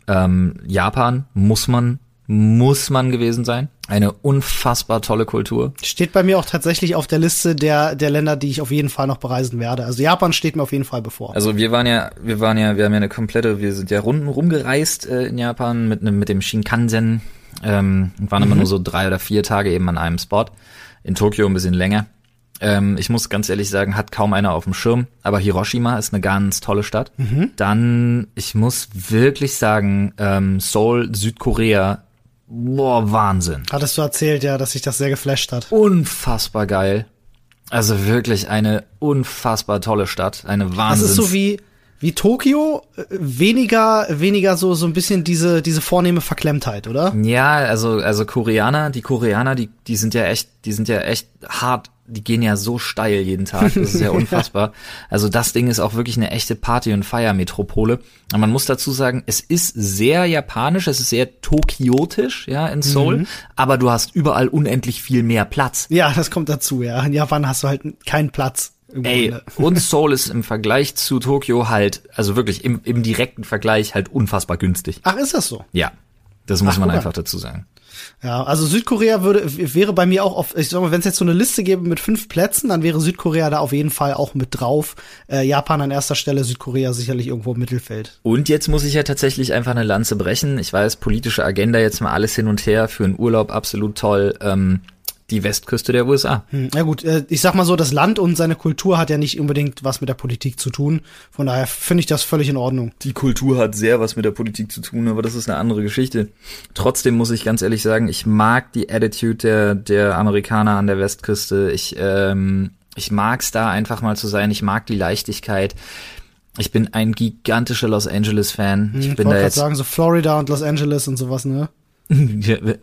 ähm, Japan muss man muss man gewesen sein. Eine unfassbar tolle Kultur. Steht bei mir auch tatsächlich auf der Liste der, der Länder, die ich auf jeden Fall noch bereisen werde. Also Japan steht mir auf jeden Fall bevor. Also wir waren ja, wir waren ja, wir haben ja eine komplette, wir sind ja runden rumgereist äh, in Japan mit einem mit dem Shinkansen. Ähm, waren mhm. immer nur so drei oder vier Tage eben an einem Spot. In Tokio ein bisschen länger. Ähm, ich muss ganz ehrlich sagen, hat kaum einer auf dem Schirm, aber Hiroshima ist eine ganz tolle Stadt. Mhm. Dann, ich muss wirklich sagen, ähm, Seoul, Südkorea Boah, Wahnsinn. Hattest du erzählt, ja, dass sich das sehr geflasht hat. Unfassbar geil. Also wirklich eine unfassbar tolle Stadt, eine Wahnsinn. Das ist so wie wie Tokio, äh, weniger weniger so so ein bisschen diese diese vornehme Verklemmtheit, oder? Ja, also also Koreaner, die Koreaner, die die sind ja echt, die sind ja echt hart die gehen ja so steil jeden Tag, das ist ja unfassbar. Also das Ding ist auch wirklich eine echte Party- und Feiermetropole. Und man muss dazu sagen, es ist sehr japanisch, es ist sehr tokiotisch, ja, in Seoul, mhm. aber du hast überall unendlich viel mehr Platz. Ja, das kommt dazu, ja. In Japan hast du halt keinen Platz. Ey, und Seoul ist im Vergleich zu Tokio halt, also wirklich im, im direkten Vergleich halt unfassbar günstig. Ach, ist das so? Ja. Das muss Ach, man einfach dazu sagen. Ja, also Südkorea würde wäre bei mir auch auf, ich sag mal, wenn es jetzt so eine Liste gäbe mit fünf Plätzen, dann wäre Südkorea da auf jeden Fall auch mit drauf. Äh, Japan an erster Stelle, Südkorea sicherlich irgendwo im Mittelfeld. Und jetzt muss ich ja tatsächlich einfach eine Lanze brechen. Ich weiß, politische Agenda jetzt mal alles hin und her für einen Urlaub absolut toll. Ähm, die Westküste der USA. Hm, ja gut, äh, ich sag mal so, das Land und seine Kultur hat ja nicht unbedingt was mit der Politik zu tun. Von daher finde ich das völlig in Ordnung. Die Kultur hat sehr was mit der Politik zu tun, aber das ist eine andere Geschichte. Trotzdem muss ich ganz ehrlich sagen, ich mag die Attitude der, der Amerikaner an der Westküste. Ich, ähm, ich mag's da einfach mal zu sein. Ich mag die Leichtigkeit. Ich bin ein gigantischer Los Angeles Fan. Hm, ich bin da jetzt sagen so Florida und Los Angeles und sowas, ne?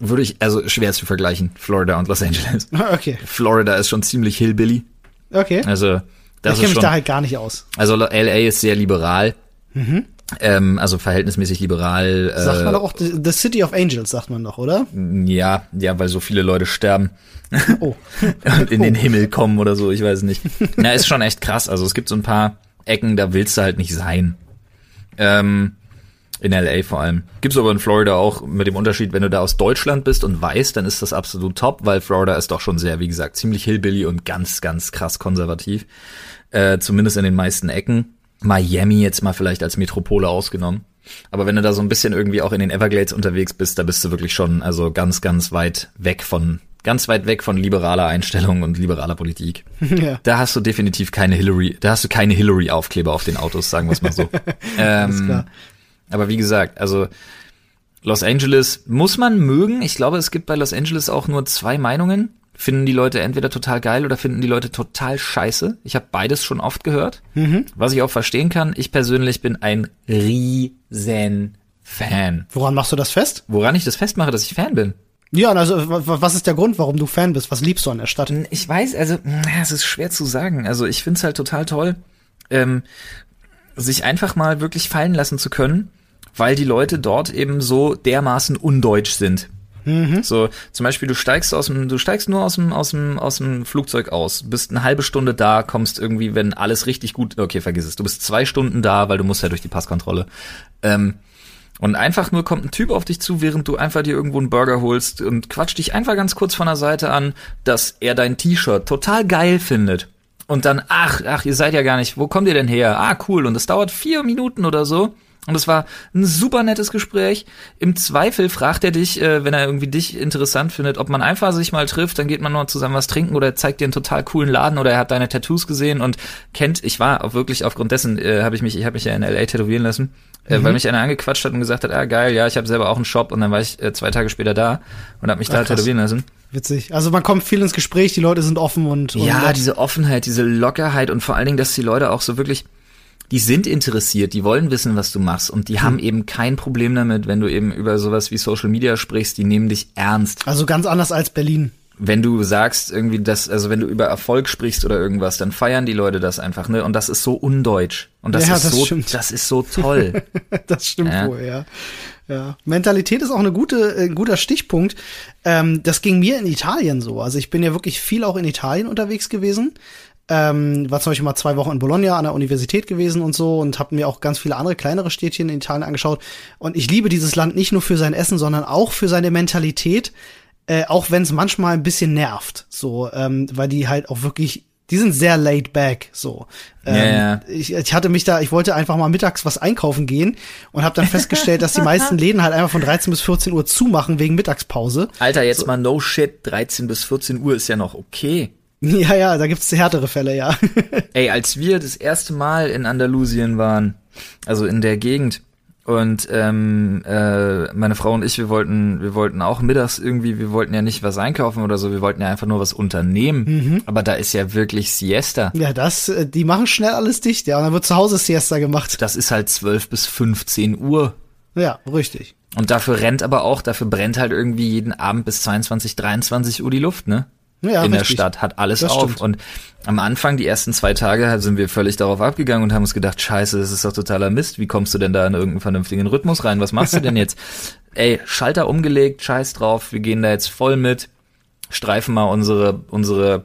Würde ich, also schwer zu vergleichen, Florida und Los Angeles. Okay. Florida ist schon ziemlich hillbilly. Okay. Also, das ich kenne mich da halt gar nicht aus. Also LA ist sehr liberal. Mhm. Ähm, also verhältnismäßig liberal. Äh, sagt man doch auch The City of Angels, sagt man doch, oder? Ja, ja, weil so viele Leute sterben. Oh. und in den Himmel kommen oder so, ich weiß nicht. Na, ist schon echt krass. Also es gibt so ein paar Ecken, da willst du halt nicht sein. Ähm, in LA vor allem. Gibt's aber in Florida auch mit dem Unterschied, wenn du da aus Deutschland bist und weißt, dann ist das absolut top, weil Florida ist doch schon sehr, wie gesagt, ziemlich hillbilly und ganz, ganz krass konservativ. Äh, zumindest in den meisten Ecken. Miami jetzt mal vielleicht als Metropole ausgenommen. Aber wenn du da so ein bisschen irgendwie auch in den Everglades unterwegs bist, da bist du wirklich schon also ganz, ganz weit weg von ganz weit weg von liberaler Einstellung und liberaler Politik. Ja. Da hast du definitiv keine Hillary, da hast du keine Hillary-Aufkleber auf den Autos, sagen wir es mal so. ähm, aber wie gesagt, also Los Angeles muss man mögen. Ich glaube, es gibt bei Los Angeles auch nur zwei Meinungen. Finden die Leute entweder total geil oder finden die Leute total scheiße. Ich habe beides schon oft gehört. Mhm. Was ich auch verstehen kann. Ich persönlich bin ein riesen Fan. Woran machst du das fest? Woran ich das festmache, dass ich Fan bin. Ja, also was ist der Grund, warum du Fan bist? Was liebst du an der Stadt? Ich weiß, also es ist schwer zu sagen. Also ich find's halt total toll, ähm, sich einfach mal wirklich fallen lassen zu können, weil die Leute dort eben so dermaßen undeutsch sind. Mhm. So, zum Beispiel, du steigst aus dem, du steigst nur aus dem, aus dem, aus dem Flugzeug aus, bist eine halbe Stunde da, kommst irgendwie, wenn alles richtig gut, okay, vergiss es, du bist zwei Stunden da, weil du musst ja durch die Passkontrolle. Ähm, und einfach nur kommt ein Typ auf dich zu, während du einfach dir irgendwo einen Burger holst und quatscht dich einfach ganz kurz von der Seite an, dass er dein T-Shirt total geil findet. Und dann, ach, ach, ihr seid ja gar nicht, wo kommt ihr denn her? Ah, cool. Und es dauert vier Minuten oder so. Und es war ein super nettes Gespräch. Im Zweifel fragt er dich, äh, wenn er irgendwie dich interessant findet, ob man einfach sich mal trifft, dann geht man mal zusammen was trinken oder er zeigt dir einen total coolen Laden oder er hat deine Tattoos gesehen und kennt, ich war auch wirklich aufgrund dessen, äh, habe ich mich, ich habe mich ja in LA tätowieren lassen, äh, mhm. weil mich einer angequatscht hat und gesagt hat, ah geil, ja, ich habe selber auch einen Shop und dann war ich äh, zwei Tage später da und habe mich Ach, da krass. tätowieren lassen. Witzig. Also man kommt viel ins Gespräch, die Leute sind offen und, und ja, diese Offenheit, diese Lockerheit und vor allen Dingen, dass die Leute auch so wirklich die sind interessiert, die wollen wissen, was du machst und die hm. haben eben kein Problem damit, wenn du eben über sowas wie Social Media sprichst, die nehmen dich ernst. Also ganz anders als Berlin. wenn du sagst irgendwie das, also wenn du über Erfolg sprichst oder irgendwas, dann feiern die Leute das einfach, ne? Und das ist so undeutsch. Und das Ja, ist das so, stimmt. das ist so toll. das stimmt Ja. wohl, ja. Ja. Mentalität ist auch eine gute, äh, ein guter Stichpunkt. Ähm, das ging mir in Italien so. Also ich bin ja wirklich viel auch in Italien unterwegs gewesen. Ähm, war zum Beispiel mal zwei Wochen in Bologna an der Universität gewesen und so und habe mir auch ganz viele andere kleinere Städtchen in Italien angeschaut. Und ich liebe dieses Land nicht nur für sein Essen, sondern auch für seine Mentalität, äh, auch wenn es manchmal ein bisschen nervt. So, ähm, weil die halt auch wirklich, die sind sehr laid back. So, ähm, ja. ich, ich hatte mich da, ich wollte einfach mal mittags was einkaufen gehen und habe dann festgestellt, dass die meisten Läden halt einfach von 13 bis 14 Uhr zumachen wegen Mittagspause. Alter, jetzt mal no shit, 13 bis 14 Uhr ist ja noch okay. Ja, ja, da gibt's härtere Fälle, ja. Ey, als wir das erste Mal in Andalusien waren, also in der Gegend, und ähm, äh, meine Frau und ich, wir wollten, wir wollten auch mittags irgendwie, wir wollten ja nicht was einkaufen oder so, wir wollten ja einfach nur was unternehmen. Aber da ist ja wirklich Siesta. ja, das, äh, die machen schnell alles dicht, ja. Und dann wird zu Hause Siesta gemacht. Das ist halt 12 bis 15 Uhr. Ja, richtig. Und dafür rennt aber auch, dafür brennt halt irgendwie jeden Abend bis 22, 23 Uhr die Luft, ne? Ja, in der richtig. Stadt, hat alles Das auf. stimmt. Und am Anfang, die ersten zwei Tage, sind wir völlig darauf abgegangen und haben uns gedacht, scheiße, das ist doch totaler Mist. Wie kommst du denn da in irgendeinen vernünftigen Rhythmus rein? Was machst du denn jetzt? Ey, Schalter umgelegt, scheiß drauf, wir gehen da jetzt voll mit, streifen mal unsere, unsere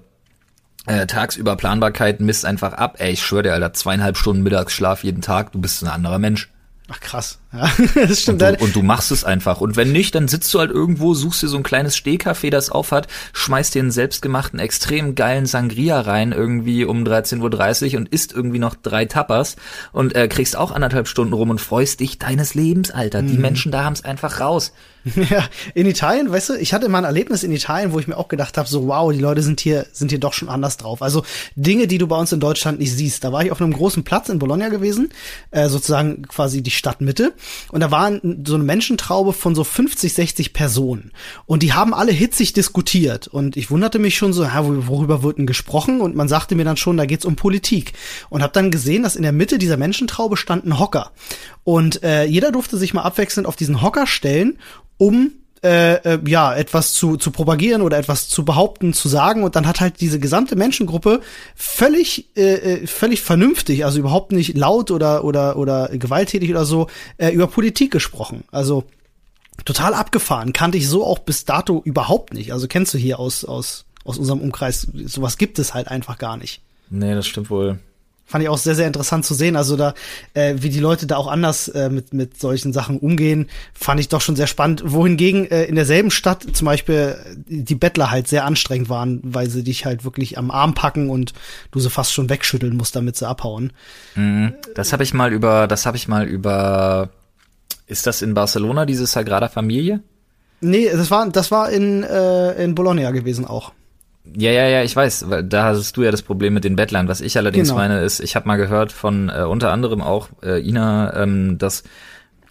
äh, tagsüber Planbarkeit, misst einfach ab. Ey, ich schwöre dir, Alter, zweieinhalb Stunden Mittagsschlaf jeden Tag, du bist ein anderer Mensch. Ach krass. Ja, das stimmt. Und du, und du machst es einfach. Und wenn nicht, dann sitzt du halt irgendwo, suchst dir so ein kleines Stehcafé, das aufhat, schmeißt dir einen selbstgemachten, extrem geilen Sangria rein, irgendwie um 13.30 Uhr und isst irgendwie noch drei Tapas und äh, kriegst auch anderthalb Stunden rum und freust dich deines Lebens, Alter. Die Menschen da haben's einfach raus. Ja, in Italien, weißt du, ich hatte mal ein Erlebnis in Italien, wo ich mir auch gedacht habe, so wow, die Leute sind hier sind hier doch schon anders drauf. Also Dinge, die du bei uns in Deutschland nicht siehst. Da war ich auf einem großen Platz in Bologna gewesen, äh, sozusagen quasi die Stadtmitte, und da waren so eine Menschentraube von so 50, 60 Personen und die haben alle hitzig diskutiert und ich wunderte mich schon so, ja, wor- worüber wird denn gesprochen? Und man sagte mir dann schon, da geht's um Politik und habe dann gesehen, dass in der Mitte dieser Menschentraube stand ein Hocker und äh, jeder durfte sich mal abwechselnd auf diesen Hocker stellen um äh, äh, ja etwas zu, zu propagieren oder etwas zu behaupten, zu sagen und dann hat halt diese gesamte Menschengruppe völlig äh, äh, völlig vernünftig, also überhaupt nicht laut oder oder oder gewalttätig oder so äh, über Politik gesprochen. Also total abgefahren, kannte ich so auch bis dato überhaupt nicht. Also kennst du hier aus aus aus unserem Umkreis sowas gibt es halt einfach gar nicht. Nee, das stimmt wohl. Fand ich auch sehr, sehr interessant zu sehen. Also da, äh, wie die Leute da auch anders äh, mit, mit solchen Sachen umgehen, fand ich doch schon sehr spannend. Wohingegen äh, in derselben Stadt zum Beispiel die Bettler halt sehr anstrengend waren, weil sie dich halt wirklich am Arm packen und du sie fast schon wegschütteln musst, damit sie abhauen. Das habe ich mal über, das habe ich mal über, ist das in Barcelona, diese Sagrada Familie? Nee, das war, das war in, äh, in Bologna gewesen auch. Ja, ja, ja, ich weiß, weil da hast du ja das Problem mit den Bettlern. Was ich allerdings Genau. meine, ist, ich habe mal gehört von äh, unter anderem auch äh, Ina, ähm, dass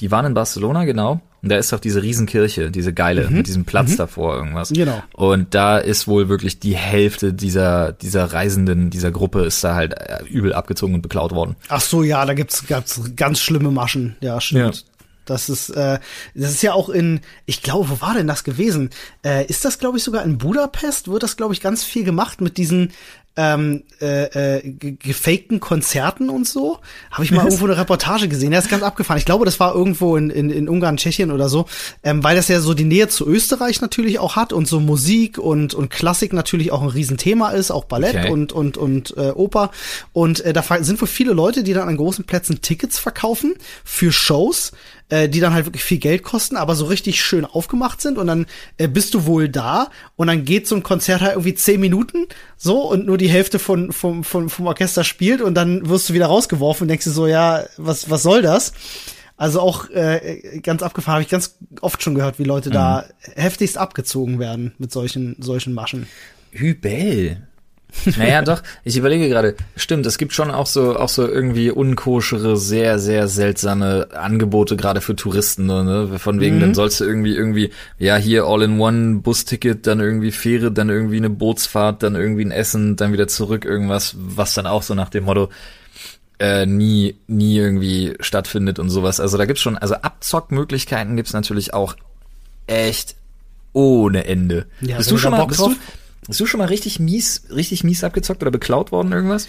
die waren in Barcelona, genau. Und da ist doch diese Riesenkirche, diese geile, mit diesem Platz davor irgendwas. Mhm. Genau. Und da ist wohl wirklich die Hälfte dieser, dieser Reisenden, dieser Gruppe ist da halt äh, übel abgezogen und beklaut worden. Ach so, ja, da gibt's, gab's ganz schlimme Maschen. Ja, stimmt. Ja. Das ist, äh, das ist ja auch in, ich glaube, wo war denn das gewesen? Äh, ist das, glaube ich, sogar in Budapest? Wird das, glaube ich, ganz viel gemacht mit diesen ähm, äh, äh, ge- gefakten Konzerten und so? Habe ich mal irgendwo eine Reportage gesehen. Der ist ganz abgefahren. Ich glaube, das war irgendwo in, in, in Ungarn, Tschechien oder so, ähm, weil das ja so die Nähe zu Österreich natürlich auch hat und so Musik und, und Klassik natürlich auch ein Riesenthema ist, auch Ballett Okay. und und und äh, Oper und äh, da sind wohl viele Leute, die dann an großen Plätzen Tickets verkaufen für Shows, äh, die dann halt wirklich viel Geld kosten, aber so richtig schön aufgemacht sind und dann äh, bist du wohl da und dann geht so ein Konzert halt irgendwie zehn Minuten so und nur die Hälfte von vom vom vom Orchester spielt und dann wirst du wieder rausgeworfen und denkst dir so ja was was soll das? Also auch äh, ganz abgefahren habe ich ganz oft schon gehört, wie Leute da heftigst abgezogen werden mit solchen solchen Maschen. Hübel. Naja, doch, ich überlege gerade, stimmt, es gibt schon auch so, auch so irgendwie unkoschere, sehr, sehr seltsame Angebote, gerade für Touristen, ne? Von wegen, dann sollst du irgendwie, irgendwie, ja, hier All-in-One, Busticket, dann irgendwie Fähre, dann irgendwie eine Bootsfahrt, dann irgendwie ein Essen, dann wieder zurück, irgendwas, was dann auch so nach dem Motto, äh, nie, nie irgendwie stattfindet und sowas. Also da gibt's schon, also Abzockmöglichkeiten gibt's natürlich auch echt ohne Ende. Ja, bist du schon mal, bist drauf- du, bist du schon mal richtig mies, richtig mies abgezockt oder beklaut worden irgendwas?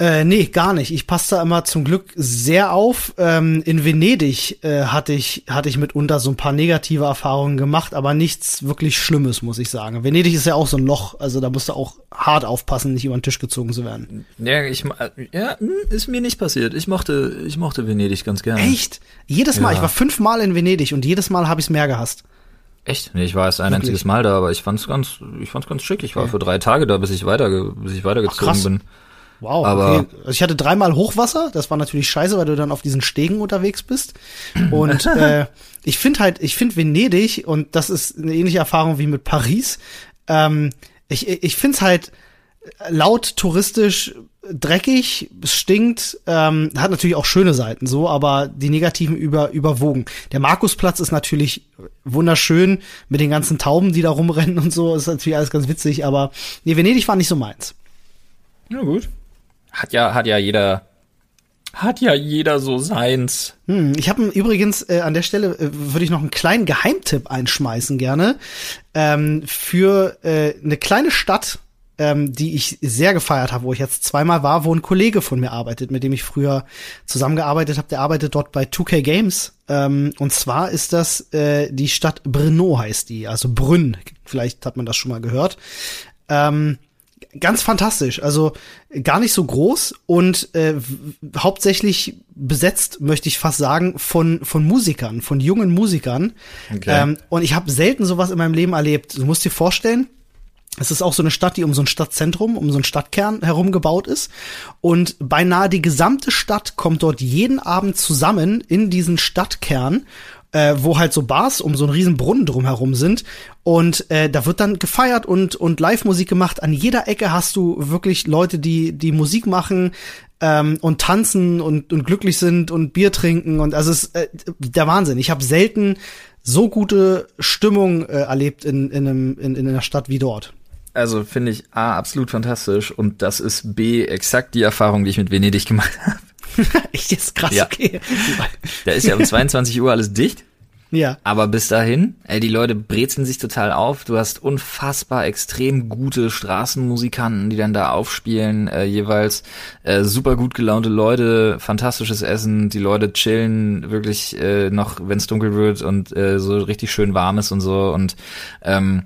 Äh, nee, gar nicht. Ich passe da immer zum Glück sehr auf. Ähm, in Venedig äh, hatte ich hatte ich mitunter so ein paar negative Erfahrungen gemacht, aber nichts wirklich Schlimmes, muss ich sagen. Venedig ist ja auch so ein Loch, also da musst du auch hart aufpassen, nicht über den Tisch gezogen zu werden. Ja, ich, ja, hm, ist mir nicht passiert. Ich mochte, ich mochte Venedig ganz gerne. Echt? Jedes Mal. Ja. Ich war fünfmal in Venedig und jedes Mal habe ich es mehr gehasst. Echt? Nee, ich war erst ein Wirklich? einziges Mal da, aber ich fand's ganz, ich fand's ganz schick. Ich war für drei Tage da, bis ich weiter, bis ich weitergezogen krass. bin. Wow, Aber- okay. Also ich hatte dreimal Hochwasser, das war natürlich scheiße, weil du dann auf diesen Stegen unterwegs bist. Und äh, ich finde halt, ich finde Venedig, und das ist eine ähnliche Erfahrung wie mit Paris, ähm, ich, ich finde es halt laut touristisch dreckig, es stinkt, ähm, hat natürlich auch schöne Seiten so, aber die negativen über, überwogen. Der Markusplatz ist natürlich wunderschön mit den ganzen Tauben, die da rumrennen und so, ist natürlich alles ganz witzig, aber nee, Venedig war nicht so meins. Ja, gut. Hat ja, hat ja jeder, hat ja jeder so seins. Hm, ich habe übrigens äh, an der Stelle äh, würde ich noch einen kleinen Geheimtipp einschmeißen gerne ähm, für äh, eine kleine Stadt, ähm, die ich sehr gefeiert habe, wo ich jetzt zweimal war, wo ein Kollege von mir arbeitet, mit dem ich früher zusammengearbeitet habe. Der arbeitet dort bei 2K Games ähm, und zwar ist das äh, die Stadt Brno heißt die, also Brünn. Vielleicht hat man das schon mal gehört. Ähm, ganz fantastisch. Also gar nicht so groß und äh, hauptsächlich besetzt, möchte ich fast sagen, von, von Musikern, von jungen Musikern. Okay. Ähm, und ich habe selten sowas in meinem Leben erlebt. Du musst dir vorstellen, es ist auch so eine Stadt, die um so ein Stadtzentrum, um so einen Stadtkern herum gebaut ist. Und beinahe die gesamte Stadt kommt dort jeden Abend zusammen in diesen Stadtkern, äh, wo halt so Bars um so einen riesen Brunnen drumherum sind. Und äh, da wird dann gefeiert und, und Live-Musik gemacht. An jeder Ecke hast du wirklich Leute, die, die Musik machen ähm, und tanzen und, und glücklich sind und Bier trinken. Und also es ist äh, der Wahnsinn. Ich habe selten so gute Stimmung äh, erlebt in, in, einem, in, in einer Stadt wie dort. Also finde ich A, absolut fantastisch und das ist B, exakt die Erfahrung, die ich mit Venedig gemacht habe. Echt jetzt krass, Ja. okay. Da ist ja um 22 Uhr alles dicht. Ja. Aber bis dahin, ey, die Leute brezeln sich total auf. Du hast unfassbar extrem gute Straßenmusikanten, die dann da aufspielen, äh, jeweils äh, super gut gelaunte Leute, fantastisches Essen, die Leute chillen wirklich äh, noch, wenn es dunkel wird und äh, so richtig schön warm ist und so und ähm,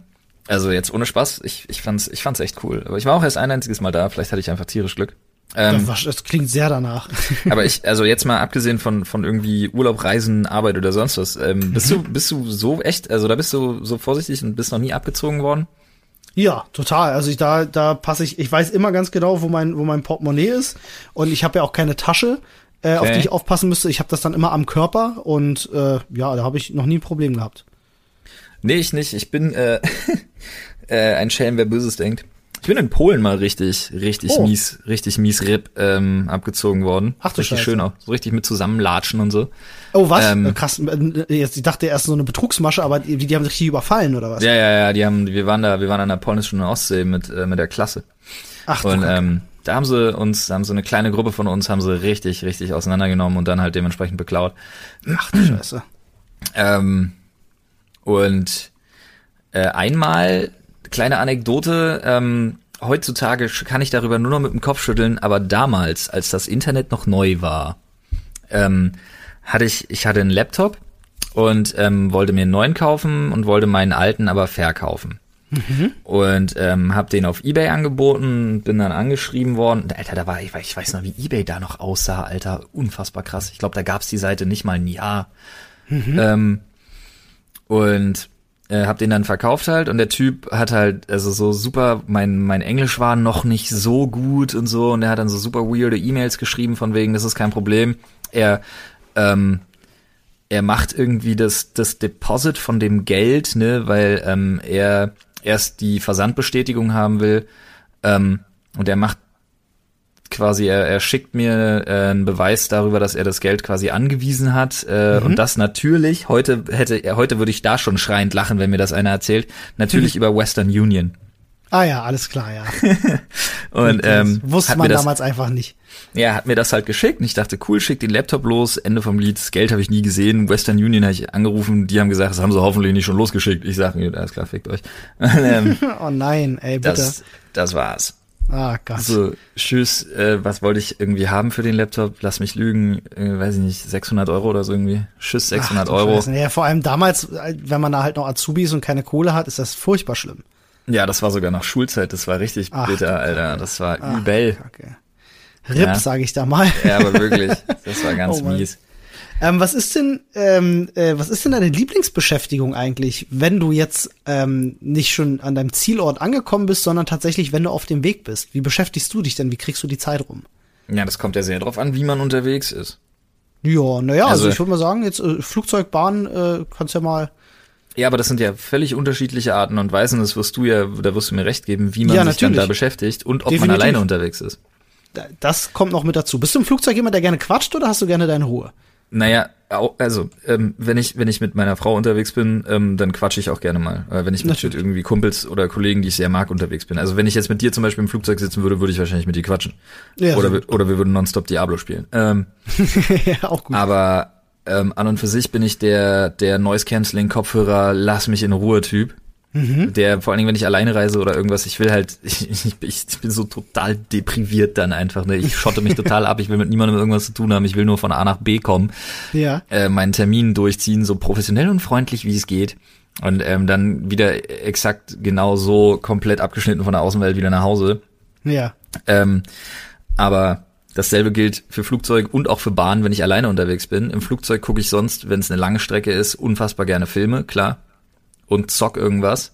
also jetzt ohne Spaß, ich, ich fand's, ich fand's echt cool. Aber ich war auch erst ein einziges Mal da, vielleicht hatte ich einfach tierisch Glück. Ähm, Das, klingt sehr danach. aber ich, also jetzt mal abgesehen von von irgendwie Urlaub, Reisen, Arbeit oder sonst was, ähm, bist du bist du so echt, also da bist du so vorsichtig und bist noch nie abgezogen worden? Ja, total. Also ich da da passe ich. Ich weiß immer ganz genau, wo mein wo mein Portemonnaie ist und ich habe ja auch keine Tasche, äh, auf Okay. die ich aufpassen müsste. Ich habe das dann immer am Körper und äh, ja, da habe ich noch nie ein Problem gehabt. Nee, ich nicht. Ich bin äh, äh, ein Schelm, wer Böses denkt. Ich bin in Polen mal richtig, richtig Oh. mies, richtig mies Rip ähm, abgezogen worden. Ach du richtig Scheiße. schön auch, so richtig mit zusammenlatschen und so. Oh was? Ähm, Äh, Krass. äh, Jetzt ich dachte erst so eine Betrugsmasche, aber die, die haben sich richtig überfallen oder was? Ja, ja, ja. Die haben, wir waren da, wir waren an der polnischen Ostsee mit äh, mit der Klasse. Ach du Und ähm, da haben sie uns, da haben sie eine kleine Gruppe von uns, haben sie richtig, richtig auseinandergenommen und dann halt dementsprechend beklaut. Ach du Scheiße. Ähm, und äh, einmal, kleine Anekdote, ähm, heutzutage kann ich darüber nur noch mit dem Kopf schütteln, aber damals, als das Internet noch neu war, ähm, hatte ich, ich hatte einen Laptop und ähm, wollte mir einen neuen kaufen und wollte meinen alten aber verkaufen. Und ähm, habe den auf Ebay angeboten, bin dann angeschrieben worden. Alter, da war ich, ich weiß noch, wie Ebay da noch aussah, Alter, unfassbar krass. Ich glaube, da gab's die Seite nicht mal ein Jahr. Ähm, und äh, hab den dann verkauft halt. Und der Typ hat halt also so super mein mein Englisch war noch nicht so gut und so. Und er hat dann so super weirde E-Mails geschrieben von wegen das ist kein Problem. Er ähm, er macht irgendwie das das Deposit von dem Geld ne weil ähm, er erst die Versandbestätigung haben will. Ähm, und er macht quasi, er, er schickt mir äh, einen Beweis darüber, dass er das Geld quasi angewiesen hat. Äh, Und das natürlich, heute hätte heute würde ich da schon schreiend lachen, wenn mir das einer erzählt, natürlich über Western Union. Ah ja, alles klar, ja. und ähm, wusste man mir das, damals einfach nicht. Ja, hat mir das halt geschickt und ich dachte, cool, schick den Laptop los, Ende vom Lied, das Geld habe ich nie gesehen, Western Union habe ich angerufen, die haben gesagt, das haben sie hoffentlich nicht schon losgeschickt. Ich sage, alles klar, fickt euch. ähm, oh nein, ey, bitte. das, das war's. Ah, Gott. So, tschüss, äh, was wollte ich irgendwie haben für den Laptop? Lass mich lügen, äh, weiß ich nicht, 600 Euro oder so irgendwie. Tschüss, 600 Ach, Euro. Scheiße. Ja, vor allem damals, wenn man da halt noch Azubis und keine Kohle hat, ist das furchtbar schlimm. Ja, das war sogar noch Schulzeit, das war richtig Ach, bitter, Alter. Das war Ach, übel. Okay. RIP, Ja. sage ich da mal. Ja, aber wirklich, das war ganz Oh Mann. Ähm, was ist denn, ähm, äh, was ist denn deine Lieblingsbeschäftigung eigentlich, wenn du jetzt ähm, nicht schon an deinem Zielort angekommen bist, sondern tatsächlich, wenn du auf dem Weg bist? Wie beschäftigst du dich denn? Wie kriegst du die Zeit rum? Ja, das kommt ja sehr drauf an, wie man unterwegs ist. Ja, naja, also, Also- ich würde mal sagen, jetzt äh, Flugzeug, Bahn, äh, kannst ja mal. Ja, aber das sind ja völlig unterschiedliche Arten und Weisen. Das wirst du ja, da wirst du mir recht geben, wie man Ja, sich dann natürlich. da beschäftigt und ob Definitiv. man alleine unterwegs ist. da- Das kommt noch mit dazu. Bist du im Flugzeug jemand, der gerne quatscht oder hast du gerne deine Ruhe? Naja, also ähm, wenn ich wenn ich mit meiner Frau unterwegs bin, ähm, dann quatsche ich auch gerne mal. Äh, wenn ich mit, mit irgendwie Kumpels oder Kollegen, die ich sehr mag, unterwegs bin. Also wenn ich jetzt mit dir zum Beispiel im Flugzeug sitzen würde, würde ich wahrscheinlich mit dir quatschen. Ja, oder, wir- oder wir würden nonstop Diablo spielen. Ähm, ja, auch gut. aber ähm, an und für sich bin ich der der Noise Cancelling Kopfhörer, lass mich in Ruhe Typ. Mhm. Der vor allen Dingen, wenn ich alleine reise oder irgendwas, ich will halt, ich, ich, ich bin so total depriviert dann einfach. Ne? Ich schotte mich total ab, ich will mit niemandem irgendwas zu tun haben, ich will nur von A nach B kommen Ja. äh, meinen Termin durchziehen, so professionell und freundlich wie es geht. Und ähm, dann wieder exakt genau so komplett abgeschnitten von der Außenwelt wieder nach Hause. Ja. Ähm, aber dasselbe gilt für Flugzeug und auch für Bahn, wenn ich alleine unterwegs bin. Im Flugzeug gucke ich sonst, wenn es eine lange Strecke ist, unfassbar gerne Filme, klar. Und zock irgendwas.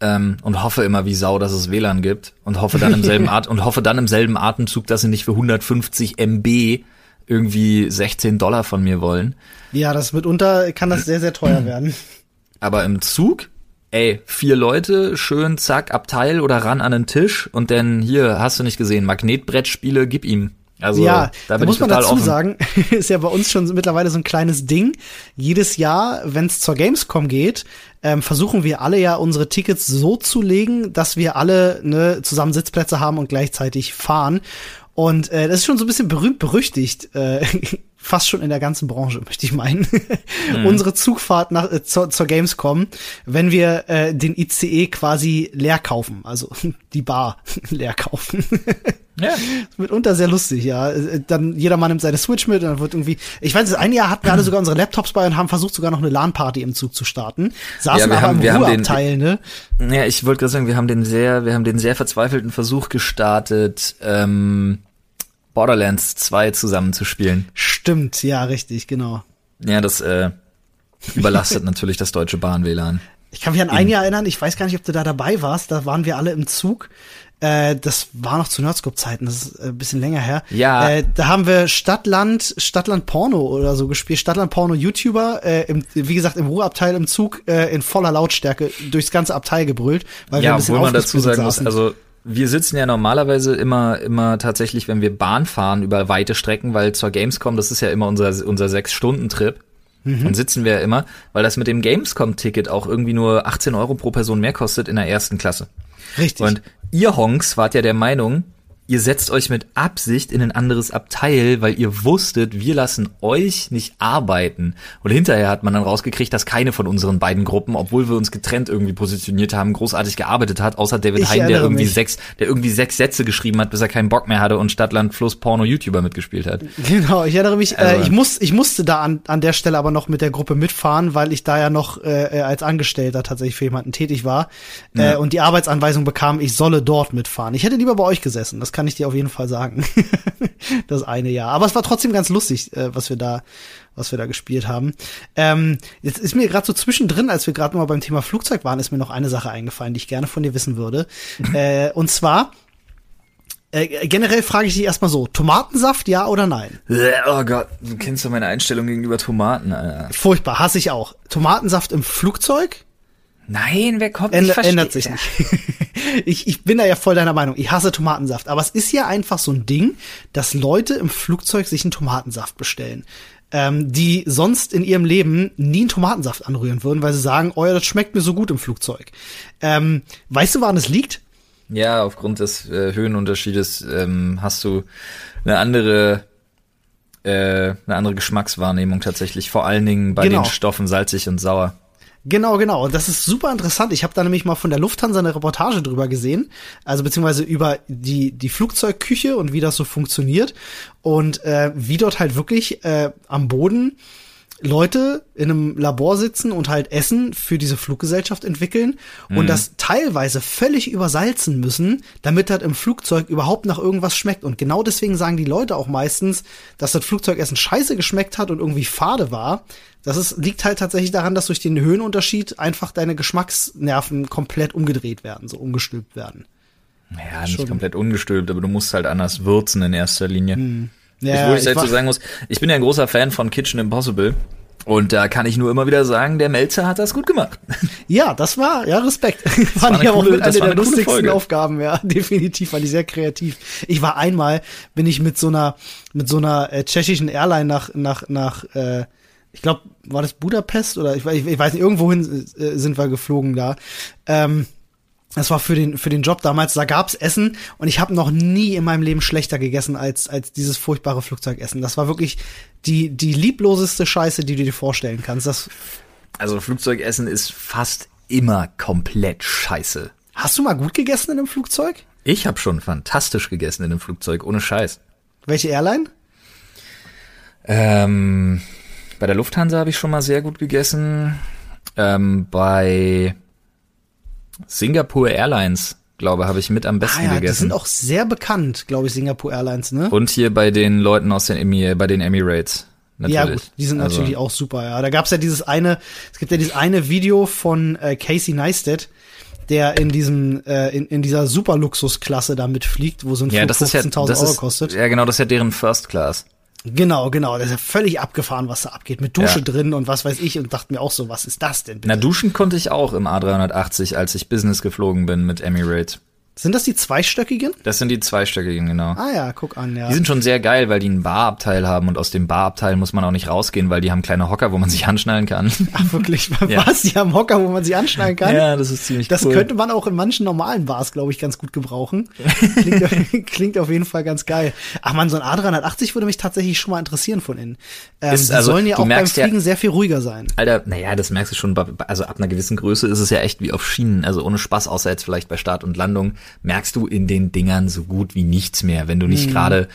Ähm, und hoffe immer wie Sau, dass es WLAN gibt. Und hoffe dann im selben At und hoffe dann im selben Atemzug, dass sie nicht für 150 MB irgendwie 16 Dollar von mir wollen. Ja, das mitunter kann das sehr, sehr teuer werden. Aber im Zug, ey, vier Leute, schön, zack, Abteil oder ran an den Tisch und dann hier, hast du nicht gesehen, Magnetbrettspiele, gib ihm. Also ja, da da, muss man dazu offen. sagen, ist ja bei uns schon mittlerweile so ein kleines Ding. Jedes Jahr, wenn es zur Gamescom geht, ähm, versuchen wir alle ja unsere Tickets so zu legen, dass wir alle ne, zusammen Sitzplätze haben und gleichzeitig fahren. Und äh, das ist schon so ein bisschen berühmt berüchtigt, äh, fast schon in der ganzen Branche, möchte ich meinen. Mhm. Unsere Zugfahrt nach, äh, zur, zur Gamescom, wenn wir äh, den ICE quasi leer kaufen, also die Bar leer kaufen. Ja. mitunter sehr lustig, ja. Äh, Dann jeder Mann nimmt seine Switch mit und dann wird irgendwie. Ich weiß, ein Jahr hatten wir alle sogar unsere Laptops bei und haben versucht, sogar noch eine LAN-Party im Zug zu starten. Saßen Ja, wir aber haben- im wir haben den- ne? ja, ich wollte gerade sagen, wir haben den sehr, wir haben den sehr verzweifelten Versuch gestartet, ähm, Borderlands 2 zusammenzuspielen. Stimmt, ja, richtig, genau. Ja, das äh, überlastet natürlich das deutsche Bahn-WLAN. Ich kann mich an ein Jahr erinnern, ich weiß gar nicht, ob du da dabei warst, da waren wir alle im Zug. Äh, das war noch zu Nerdscope-Zeiten, das ist äh, ein bisschen länger her. Ja. Äh, da haben wir Stadtland, Stadtland Porno oder so gespielt, Stadtland Porno YouTuber, äh, im, wie gesagt, im Ruheabteil im Zug äh, in voller Lautstärke durchs ganze Abteil gebrüllt, weil wir Ja, ein bisschen man dazu sagen muss, saßen. also wir sitzen ja normalerweise immer, immer tatsächlich, wenn wir Bahn fahren über weite Strecken, weil zur Gamescom, das ist ja immer unser, unser Sechs-Stunden-Trip. Mhm. Dann sitzen wir ja immer, weil das mit dem Gamescom-Ticket auch irgendwie nur 18 Euro pro Person mehr kostet in der ersten Klasse. Richtig. Und ihr Honks wart ja der Meinung, ihr setzt euch mit Absicht in ein anderes Abteil, weil ihr wusstet, wir lassen euch nicht arbeiten. Und hinterher hat man dann rausgekriegt, dass keine von unseren beiden Gruppen, obwohl wir uns getrennt irgendwie positioniert haben, großartig gearbeitet hat, außer David Ich Hein, der irgendwie mich. sechs, der irgendwie sechs Sätze geschrieben hat, bis er keinen Bock mehr hatte und Stadtland Fluss Porno YouTuber mitgespielt hat. Genau, ich erinnere mich, Also- äh, ich, muss, ich musste da an, an der Stelle aber noch mit der Gruppe mitfahren, weil ich da ja noch äh, äh, als Angestellter tatsächlich für jemanden tätig war. Äh, und die Arbeitsanweisung bekam, ich solle dort mitfahren. Ich hätte lieber bei euch gesessen, das kann ich dir auf jeden Fall sagen. das eine Jahr. Aber es war trotzdem ganz lustig, äh, was wir da was wir da gespielt haben. Ähm, jetzt ist mir gerade so zwischendrin, als wir gerade mal beim Thema Flugzeug waren, ist mir noch eine Sache eingefallen, die ich gerne von dir wissen würde. äh, und zwar, äh, generell frage ich dich erstmal so, Tomatensaft, ja oder nein? Oh Gott, du kennst doch meine Einstellung gegenüber Tomaten, Alter. Furchtbar, hasse ich auch. Tomatensaft im Flugzeug Nein, wer kommt? änd Ich versteh- ändert sich nicht. ich, ich bin da ja voll deiner Meinung. Ich hasse Tomatensaft. Aber es ist ja einfach so ein Ding, dass Leute im Flugzeug sich einen Tomatensaft bestellen. Ähm, die sonst in ihrem Leben nie einen Tomatensaft anrühren würden, weil sie sagen, oh ja, das schmeckt mir so gut im Flugzeug. Ähm, weißt du, woran es liegt? Ja, aufgrund des äh, Höhenunterschiedes ähm, hast du eine andere äh, eine andere Geschmackswahrnehmung tatsächlich, vor allen Dingen bei Genau. den Stoffen salzig und sauer. Genau, genau. Und das ist super interessant. Ich habe da nämlich mal von der Lufthansa eine Reportage drüber gesehen, also beziehungsweise über die die Flugzeugküche und wie das so funktioniert und äh, wie dort halt wirklich äh, am Boden Leute in einem Labor sitzen und halt Essen für diese Fluggesellschaft entwickeln und das teilweise völlig übersalzen müssen, damit das im Flugzeug überhaupt nach irgendwas schmeckt. Und genau deswegen sagen die Leute auch meistens, dass das Flugzeugessen scheiße geschmeckt hat und irgendwie fade war. Das ist, liegt halt tatsächlich daran, dass durch den Höhenunterschied einfach deine Geschmacksnerven komplett umgedreht werden, so umgestülpt werden. Ja, nicht Schon. komplett ungestülpt, aber du musst halt anders würzen in erster Linie. Ja, ich, wo ich, ich dazu sagen muss, ich bin ja ein großer Fan von Kitchen Impossible. Und da kann ich nur immer wieder sagen, der Melzer hat das gut gemacht. Ja, das war, ja, Respekt. Fand war eine ich aber auch coole- mit das einer der eine lustigsten. Aufgaben, ja, definitiv, fand ich sehr kreativ. Ich war einmal, bin ich mit so einer, mit so einer äh, tschechischen Airline nach, nach, nach, äh, ich glaube, war das Budapest oder ich, weiß- ich, ich weiß nicht, irgendwohin äh, sind wir geflogen da. Ähm, das war für den für den Job damals. Da gab's Essen und ich habe noch nie in meinem Leben schlechter gegessen als als dieses furchtbare Flugzeugessen. Das war wirklich die die liebloseste Scheiße, die du dir vorstellen kannst. Das Also Flugzeugessen ist fast immer komplett scheiße. hast du mal gut gegessen in einem Flugzeug? Ich habe schon fantastisch gegessen in einem Flugzeug, ohne Scheiß. Welche Airline? Ähm, bei der Lufthansa habe ich schon mal sehr gut gegessen. Ähm, bei Singapore Airlines, glaube habe ich mit am besten Ah ja, die gegessen. sind auch sehr bekannt, glaube ich, Singapore Airlines, ne? Und hier bei den Leuten aus den Emir, bei den Emirates. Natürlich. Ja, gut, die sind Also, natürlich auch super, ja. Da gab's ja dieses eine, es gibt ja dieses eine Video von äh, Casey Neistat, der in diesem, äh, in, in dieser super Luxusklasse da mitfliegt, wo so ein Ja, Flug das ist ja, 15.000 das Euro kostet. ja genau, das ist ja deren First Class. Genau, genau. Das ist ja völlig abgefahren, was da abgeht. Mit Dusche Ja. drin und was weiß ich und dachte mir auch so, was ist das denn? Bitte? Na, duschen konnte ich auch im A380, als ich Business geflogen bin mit Emirates. Sind das die zweistöckigen? Das sind die zweistöckigen, genau. Ah ja, guck an, ja. Die sind schon sehr geil, weil die einen Barabteil haben und aus dem Barabteil muss man auch nicht rausgehen, weil die haben kleine Hocker, wo man sich anschnallen kann. Ach wirklich, Ja. was? Die haben Hocker, wo man sie anschneiden kann? Ja, das ist ziemlich Das cool. könnte man auch in manchen normalen Bars, glaube ich, ganz gut gebrauchen. Klingt, auf- klingt auf jeden Fall ganz geil. Ach man, so ein A380 würde mich tatsächlich schon mal interessieren von innen. Ähm, Ist- die also, sollen ja auch beim merkst ja- Fliegen sehr viel ruhiger sein. Alter, naja, das merkst du schon, also ab einer gewissen Größe ist es ja echt wie auf Schienen, also ohne Spaß, außer jetzt vielleicht bei Start und Landung, merkst du in den Dingern so gut wie nichts mehr, wenn du nicht gerade,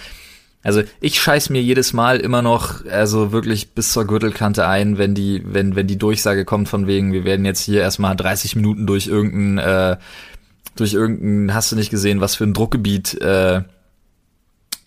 also ich scheiß mir jedes Mal immer noch, also wirklich bis zur Gürtelkante ein, wenn die, wenn, wenn die Durchsage kommt von wegen, wir werden jetzt hier erstmal 30 Minuten durch irgendein, äh, durch irgendein, hast du nicht gesehen, was für ein Druckgebiet, äh,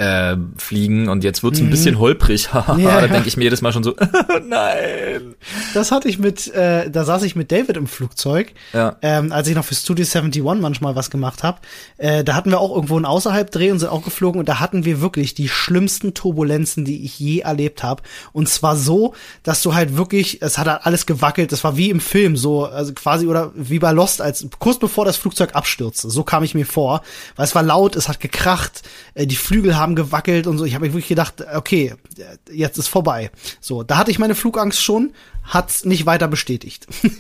äh, fliegen und jetzt wird's ein bisschen holprig. Ja, da denke ich mir jedes Mal schon so, nein. Das hatte ich mit, äh, da saß ich mit David im Flugzeug, Ja. ähm, als ich noch für Studio 71 manchmal was gemacht habe. Äh, da hatten wir auch irgendwo einen Außerhalb-Dreh und sind auch geflogen und da hatten wir wirklich die schlimmsten Turbulenzen, die ich je erlebt habe. Und zwar so, dass du halt wirklich, es hat halt alles gewackelt, das war wie im Film, so, also quasi, oder wie bei Lost, als kurz bevor das Flugzeug abstürzte. So kam ich mir vor. Weil es war laut, es hat gekracht, äh, die Flügel haben gewackelt und so. Ich habe wirklich gedacht, okay, jetzt ist vorbei. So, da hatte ich meine Flugangst schon, hat's nicht weiter bestätigt.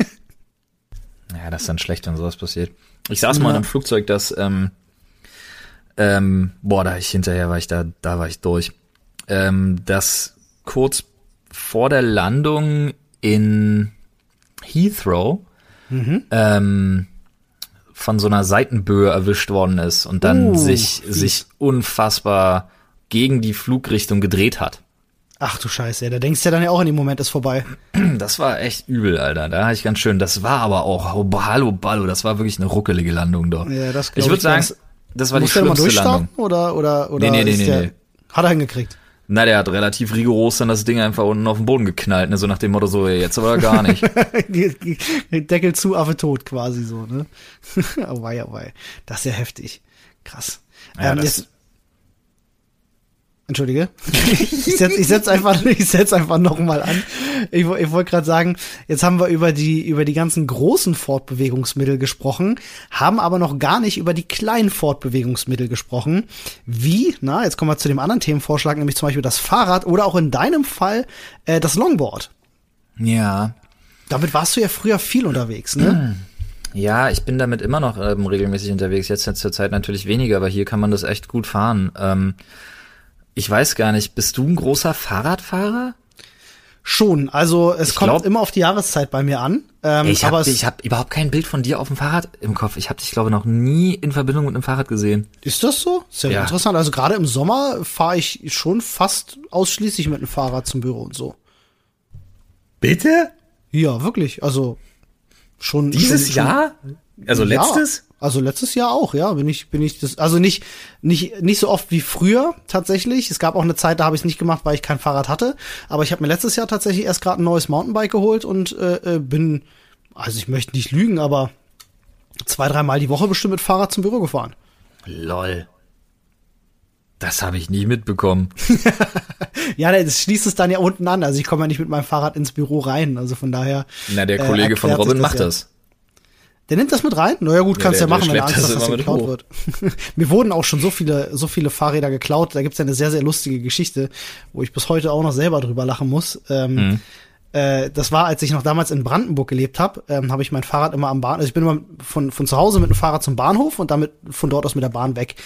Ja, das ist dann schlecht, wenn sowas passiert. Ich saß mal Ja. in einem Flugzeug, das, ähm, ähm, boah, da ich hinterher war ich da, da war ich durch. Ähm, das kurz vor der Landung in Heathrow ähm, von so einer Seitenböe erwischt worden ist und dann Uh, sich, fies. sich unfassbar gegen die Flugrichtung gedreht hat. Ach du Scheiße, da denkst du ja dann ja auch in dem Moment ist vorbei. Das war echt übel, Alter. Da hatte ich ganz schön. Das war aber auch, oh, hallo, ballo, das war wirklich eine ruckelige Landung dort. Ja, das ich würde sagen, das war die Muss der mal schlimmste durchstarten Landung. oder oder oder Nee, nee, nee, nee, nee. hat er hingekriegt? Na, der hat relativ rigoros dann das Ding einfach unten auf den Boden geknallt, ne? so nach dem Motto, so, jetzt aber gar nicht. Deckel zu, Affe tot quasi so, ne? oh wei, oh wei. Das ist ja heftig. Krass. Ja, ähm, das- jetzt, Entschuldige. ich setz, ich setz einfach, ich setz einfach noch mal an. Ich, ich wollte gerade sagen, jetzt haben wir über die über die ganzen großen Fortbewegungsmittel gesprochen, haben aber noch gar nicht über die kleinen Fortbewegungsmittel gesprochen. Wie? Na, jetzt kommen wir zu dem anderen Themenvorschlag, nämlich zum Beispiel das Fahrrad oder auch in deinem Fall äh, das Longboard. ja. Damit warst du ja früher viel unterwegs, ne? Ja, ich bin damit immer noch ähm, regelmäßig unterwegs. Jetzt zur Zeit natürlich weniger, aber hier kann man das echt gut fahren. Ähm, ich weiß gar nicht, bist du ein großer Fahrradfahrer? Schon, also es Ich kommt glaub- immer auf die Jahreszeit bei mir an. Ähm, ich habe hab überhaupt kein Bild von dir auf dem Fahrrad im Kopf. Ich habe dich, glaube noch nie in Verbindung mit einem Fahrrad gesehen. ist das so? Ist ja, interessant. Also gerade im Sommer fahre ich schon fast ausschließlich mit dem Fahrrad zum Büro und so. Bitte? Ja, wirklich. Also schon Dieses schon, schon, Jahr? Also Ja. Also letztes Jahr auch, ja, bin ich, bin ich das, also nicht, nicht, nicht so oft wie früher tatsächlich. Es gab auch eine Zeit, da habe ich es nicht gemacht, weil ich kein Fahrrad hatte. Aber ich habe mir letztes Jahr tatsächlich erst gerade ein neues Mountainbike geholt und äh, äh, bin, also ich möchte nicht lügen, aber zwei, dreimal die Woche bestimmt mit Fahrrad zum Büro gefahren. Lol. Das habe ich nie mitbekommen. Ja, das schließt es dann ja unten an. Also ich komme ja nicht mit meinem Fahrrad ins Büro rein. Also von daher. Na, der äh, Kollege von erklärt sich Robin macht ja. das. Der nimmt das mit rein? Na ja, gut, Ja, kannst der- ja machen, wenn er Angst das hat, dass mit geklaut wird. Mir wurden auch schon so viele, so viele Fahrräder geklaut. Da gibt's ja eine sehr, sehr lustige Geschichte, wo ich bis heute auch noch selber drüber lachen muss. Ähm, Mhm. Äh, das war, als ich noch damals in Brandenburg gelebt habe, ähm, habe ich mein Fahrrad immer am Bahn, also ich bin immer von, von zu Hause mit dem Fahrrad zum Bahnhof und damit von dort aus mit der Bahn weg.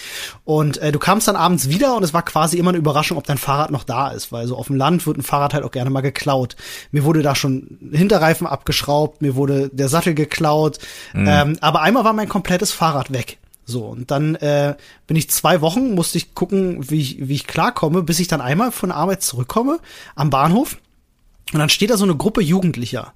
Und äh, du kamst dann abends wieder und es war quasi immer eine Überraschung, ob dein Fahrrad noch da ist, weil so auf dem Land wird ein Fahrrad halt auch gerne mal geklaut. Mir wurde da schon Hinterreifen abgeschraubt, mir wurde der Sattel geklaut, ähm, aber einmal war mein komplettes Fahrrad weg. So, und dann äh, bin ich zwei Wochen, musste ich gucken, wie ich, wie ich klarkomme, bis ich dann einmal von Arbeit zurückkomme am Bahnhof. Und dann steht da so eine Gruppe Jugendlicher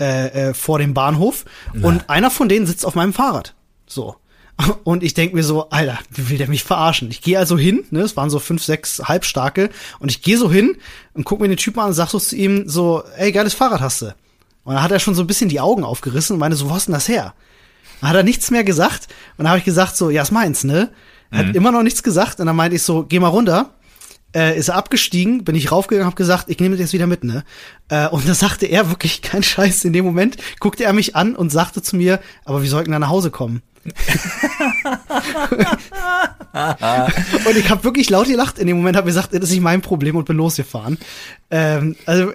äh, äh, vor dem Bahnhof und einer von denen sitzt auf meinem Fahrrad. So. Und ich denk mir so, Alter, wie will der mich verarschen? Ich gehe also hin, ne, es waren so fünf, sechs Halbstarke, und ich gehe so hin und guck mir den Typen an und sag so zu ihm so, ey, geiles Fahrrad hast du. Und dann hat er schon so ein bisschen die Augen aufgerissen und meine so, wo hast denn das her? Dann hat er nichts mehr gesagt und dann habe ich gesagt so, ja, ist meins, ne? Er Hat immer noch nichts gesagt und dann meinte ich so, geh mal runter. Äh, ist abgestiegen, bin ich raufgegangen, habe gesagt, ich nehme das jetzt wieder mit, ne? Äh, und da sagte er wirklich kein Scheiß. In dem Moment guckte er mich an und sagte zu mir, aber wie soll ich denn da nach Hause kommen? und ich habe wirklich laut gelacht. In dem Moment habe ich gesagt, das ist nicht mein Problem und bin losgefahren. Ähm, also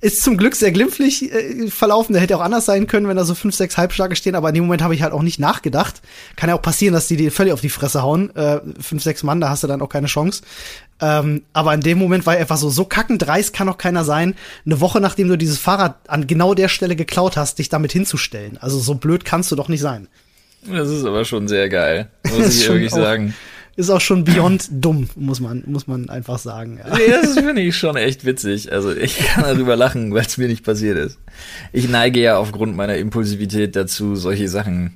ist zum Glück sehr glimpflich äh, verlaufen. Der hätte auch anders sein können, wenn da so fünf, sechs Halbstarke stehen. Aber in dem Moment habe ich halt auch nicht nachgedacht. Kann ja auch passieren, dass die dir völlig auf die Fresse hauen. Äh, fünf, sechs Mann, da hast du dann auch keine Chance. Ähm, aber in dem Moment war ich einfach so, so kackendreist kann doch keiner sein, eine Woche nachdem du dieses Fahrrad an genau der Stelle geklaut hast, dich damit hinzustellen. Also so blöd kannst du doch nicht sein. Das ist aber schon sehr geil, muss ich wirklich auch- sagen. Ist auch schon beyond dumm, muss man, muss man einfach sagen. Ja. Nee, das finde ich schon echt witzig. Also ich kann darüber lachen, weil es mir nicht passiert ist. Ich neige ja aufgrund meiner Impulsivität dazu, solche Sachen,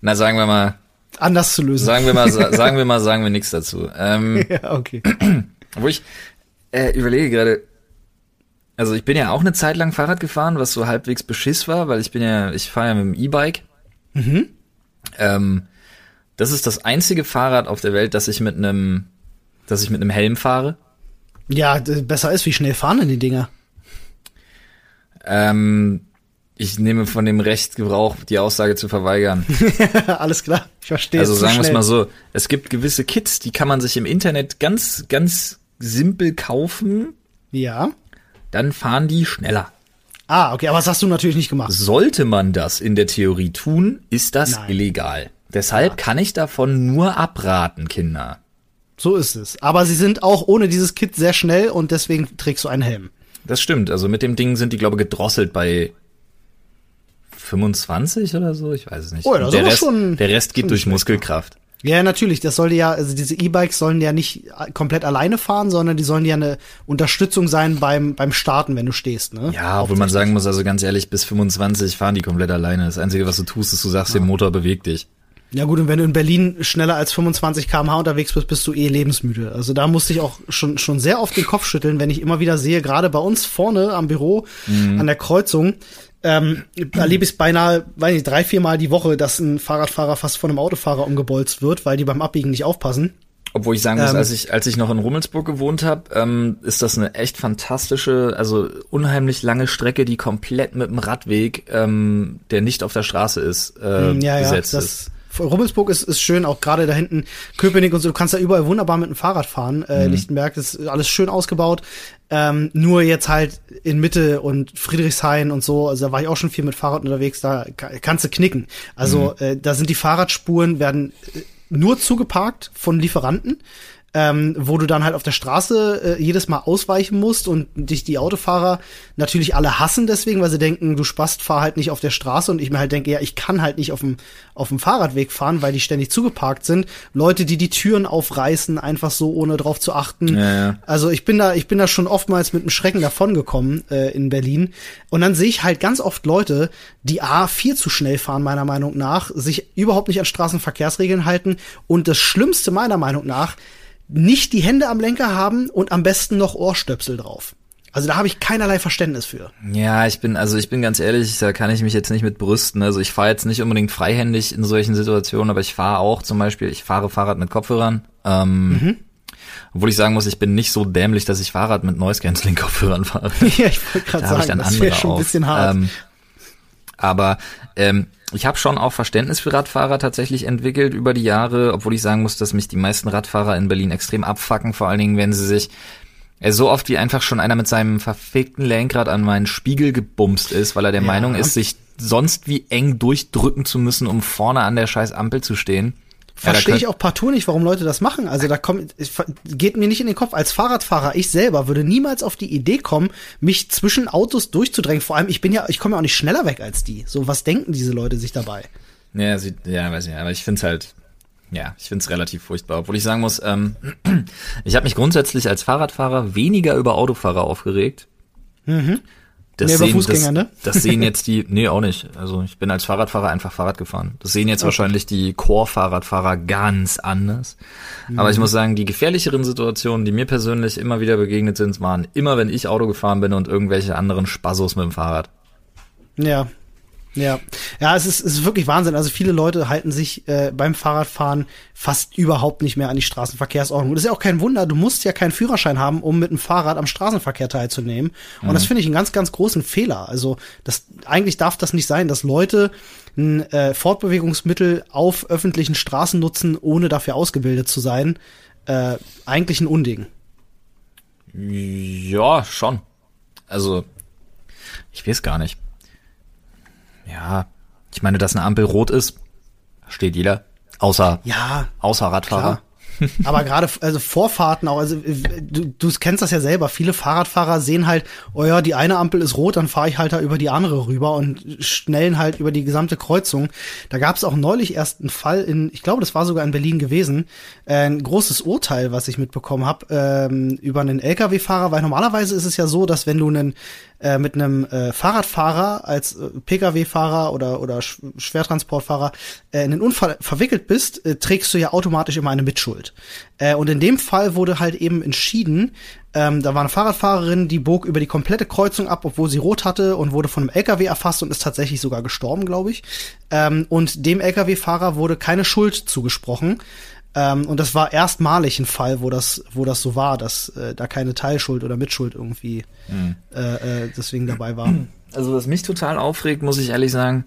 na sagen wir mal, Anders zu lösen. sagen wir mal, sa- sagen wir mal, sagen wir nichts dazu. Ähm, ja, okay. wo ich äh, überlege gerade, also ich bin ja auch eine Zeit lang Fahrrad gefahren, was so halbwegs beschiss war, weil ich bin ja, ich fahre ja mit dem E-Bike. Ähm, das ist das einzige Fahrrad auf der Welt, das ich mit einem, dass ich mit einem Helm fahre. Ja, besser ist, wie schnell fahren denn die Dinger? Ähm, ich nehme von dem Recht Gebrauch, die Aussage zu verweigern. Alles klar, ich verstehe. Also sagen wir es mal so, es gibt gewisse Kits, die kann man sich im Internet ganz, ganz simpel kaufen, Ja. dann fahren die schneller. Ah, okay, aber das hast du natürlich nicht gemacht. Sollte man das in der Theorie tun, ist das Nein. illegal. Deshalb kann ich davon nur abraten, Kinder. So ist es. Aber sie sind auch ohne dieses Kit sehr schnell und deswegen trägst du einen Helm. Das stimmt. Also mit dem Ding sind die, glaube ich, gedrosselt bei 25 oder so. Ich weiß es nicht. Oh ja, das der, Rest, schon- der Rest geht durch Muskelkraft. Ja, natürlich. Das sollte ja, also diese E-Bikes sollen ja nicht komplett alleine fahren, sondern die sollen ja eine Unterstützung sein beim, beim Starten, wenn du stehst, ne? Ja, obwohl man sagen muss, also ganz ehrlich, bis 25 fahren die komplett alleine. Das Einzige, was du tust, ist, du sagst, der Motor bewegt dich. Ja gut, und wenn du in Berlin schneller als 25 km/h unterwegs bist, bist du eh lebensmüde. Also da musste ich auch schon, schon sehr oft den Kopf schütteln, wenn ich immer wieder sehe, gerade bei uns vorne am Büro, an der Kreuzung, ähm, erlebe ich es beinahe, weiß nicht, drei, vier Mal die Woche, dass ein Fahrradfahrer fast von einem Autofahrer umgebolzt wird, weil die beim Abbiegen nicht aufpassen. Obwohl ich sagen muss, Ähm. als ich als ich noch in Rummelsburg gewohnt habe, ähm, ist das eine echt fantastische, also unheimlich lange Strecke, die komplett mit dem Radweg, ähm, der nicht auf der Straße ist, äh, Hm, ja, ja, besetzt das, ist. Rummelsburg ist, ist schön, auch gerade da hinten Köpenick und so. Du kannst da überall wunderbar mit dem Fahrrad fahren. Äh, Mhm. Lichtenberg ist alles schön ausgebaut. Ähm, nur jetzt halt in Mitte und Friedrichshain und so, also da war ich auch schon viel mit Fahrrad unterwegs, da ka- kannst du knicken. Also Mhm. äh, da sind die Fahrradspuren, werden äh, nur zugeparkt von Lieferanten. Ähm, wo du dann halt auf der Straße äh, jedes Mal ausweichen musst und dich die Autofahrer natürlich alle hassen deswegen, weil sie denken, du Spast, fahr halt nicht auf der Straße und ich mir halt denke, ja, ich kann halt nicht auf dem, auf dem Fahrradweg fahren, weil die ständig zugeparkt sind. Leute, die die Türen aufreißen, einfach so, ohne drauf zu achten. Ja, ja. Also ich bin da, ich bin da schon oftmals mit einem Schrecken davongekommen äh, in Berlin. Und dann sehe ich halt ganz oft Leute, die A, viel zu schnell fahren, meiner Meinung nach, sich überhaupt nicht an Straßenverkehrsregeln halten und das Schlimmste meiner Meinung nach, nicht die Hände am Lenker haben und am besten noch Ohrstöpsel drauf. Also da habe ich keinerlei Verständnis für. Ja, ich bin, also ich bin ganz ehrlich, da kann ich mich jetzt nicht mit brüsten. Also ich fahre jetzt nicht unbedingt freihändig in solchen Situationen, aber ich fahre auch zum Beispiel, ich fahre Fahrrad mit Kopfhörern. Ähm, Obwohl ich sagen muss, ich bin nicht so dämlich, dass ich Fahrrad mit Noise-Canceling-Kopfhörern fahre. ja, ich wollte gerade habe ich sagen, dann das wäre schon ein bisschen hart. Ähm, aber ähm, ich habe schon auch Verständnis für Radfahrer tatsächlich entwickelt über die Jahre, obwohl ich sagen muss, dass mich die meisten Radfahrer in Berlin extrem abfacken, vor allen Dingen, wenn sie sich äh, so oft wie einfach schon einer mit seinem verfickten Lenkrad an meinen Spiegel gebumst ist, weil er der Ja. Meinung ist, sich sonst wie eng durchdrücken zu müssen, um vorne an der scheiß Ampel zu stehen. Verstehe ich auch partout nicht, warum Leute das machen. Also da kommt, es geht mir nicht in den Kopf. Als Fahrradfahrer, ich selber würde niemals auf die Idee kommen, mich zwischen Autos durchzudrängen. Vor allem, ich bin ja, ich komme ja auch nicht schneller weg als die. So, was denken diese Leute sich dabei? Ja, sie, ja, weiß nicht, aber ich find's halt, ja, ich find's relativ furchtbar. Obwohl ich sagen muss, ähm, ich habe mich grundsätzlich als Fahrradfahrer weniger über Autofahrer aufgeregt. Das über sehen, Fußgänger, das, ne? das sehen jetzt die, nee, auch nicht. Also ich bin als Fahrradfahrer einfach Fahrrad gefahren. Das sehen jetzt wahrscheinlich die Core-Fahrradfahrer ganz anders. Aber ich Mhm. muss sagen, die gefährlicheren Situationen, die mir persönlich immer wieder begegnet sind, waren immer, wenn ich Auto gefahren bin und irgendwelche anderen Spassos mit dem Fahrrad. Ja. Ja, ja, es ist, es ist wirklich Wahnsinn. Also viele Leute halten sich äh, beim Fahrradfahren fast überhaupt nicht mehr an die Straßenverkehrsordnung. Und das ist ja auch kein Wunder. Du musst ja keinen Führerschein haben, um mit dem Fahrrad am Straßenverkehr teilzunehmen. Und das finde ich einen ganz, ganz großen Fehler. Also das eigentlich darf das nicht sein, dass Leute ein äh, Fortbewegungsmittel auf öffentlichen Straßen nutzen, ohne dafür ausgebildet zu sein. Äh, eigentlich ein Unding. Ja, schon. Also, ich weiß gar nicht. Ja, ich meine, dass eine Ampel rot ist, steht jeder. Außer, Ja, außer Radfahrer. Klar. Aber gerade also Vorfahrten auch, also du, du kennst das ja selber. Viele Fahrradfahrer sehen halt, oh ja, die eine Ampel ist rot, dann fahre ich halt da über die andere rüber und schnellen halt über die gesamte Kreuzung. Da gab es auch neulich erst einen Fall in, ich glaube, das war sogar in Berlin gewesen, äh, ein großes Urteil, was ich mitbekommen habe ähm, über einen LKW-Fahrer, weil normalerweise ist es ja so, dass wenn du einen äh, mit einem äh, Fahrradfahrer als äh, Pkw-Fahrer oder oder Sch Schwertransportfahrer äh, in einen Unfall verwickelt bist, trägst du ja automatisch immer eine Mitschuld. Äh, und in dem Fall wurde halt eben entschieden, ähm, da war eine Fahrradfahrerin, die bog über die komplette Kreuzung ab, obwohl sie rot hatte und wurde von einem LKW erfasst und ist tatsächlich sogar gestorben, glaube ich. Ähm, und dem LKW-Fahrer wurde keine Schuld zugesprochen. Ähm, und das war erstmalig ein Fall, wo das, wo das so war, dass äh, da keine Teilschuld oder Mitschuld irgendwie äh, äh, deswegen dabei war. Also was mich total aufregt, muss ich ehrlich sagen,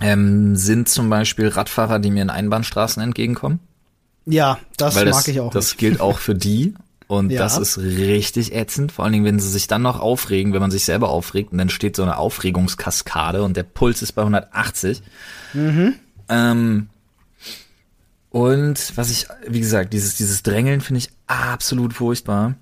ähm, sind zum Beispiel Radfahrer, die mir in Einbahnstraßen entgegenkommen. Ja, das das, mag ich auch. das nicht. gilt auch für die. Und Ja. das ist richtig ätzend. Vor allen Dingen, wenn sie sich dann noch aufregen, wenn man sich selber aufregt und dann steht so eine Aufregungskaskade und der Puls ist bei 180. Mhm. Ähm, und was ich, wie gesagt, dieses, dieses Drängeln finde ich absolut furchtbar.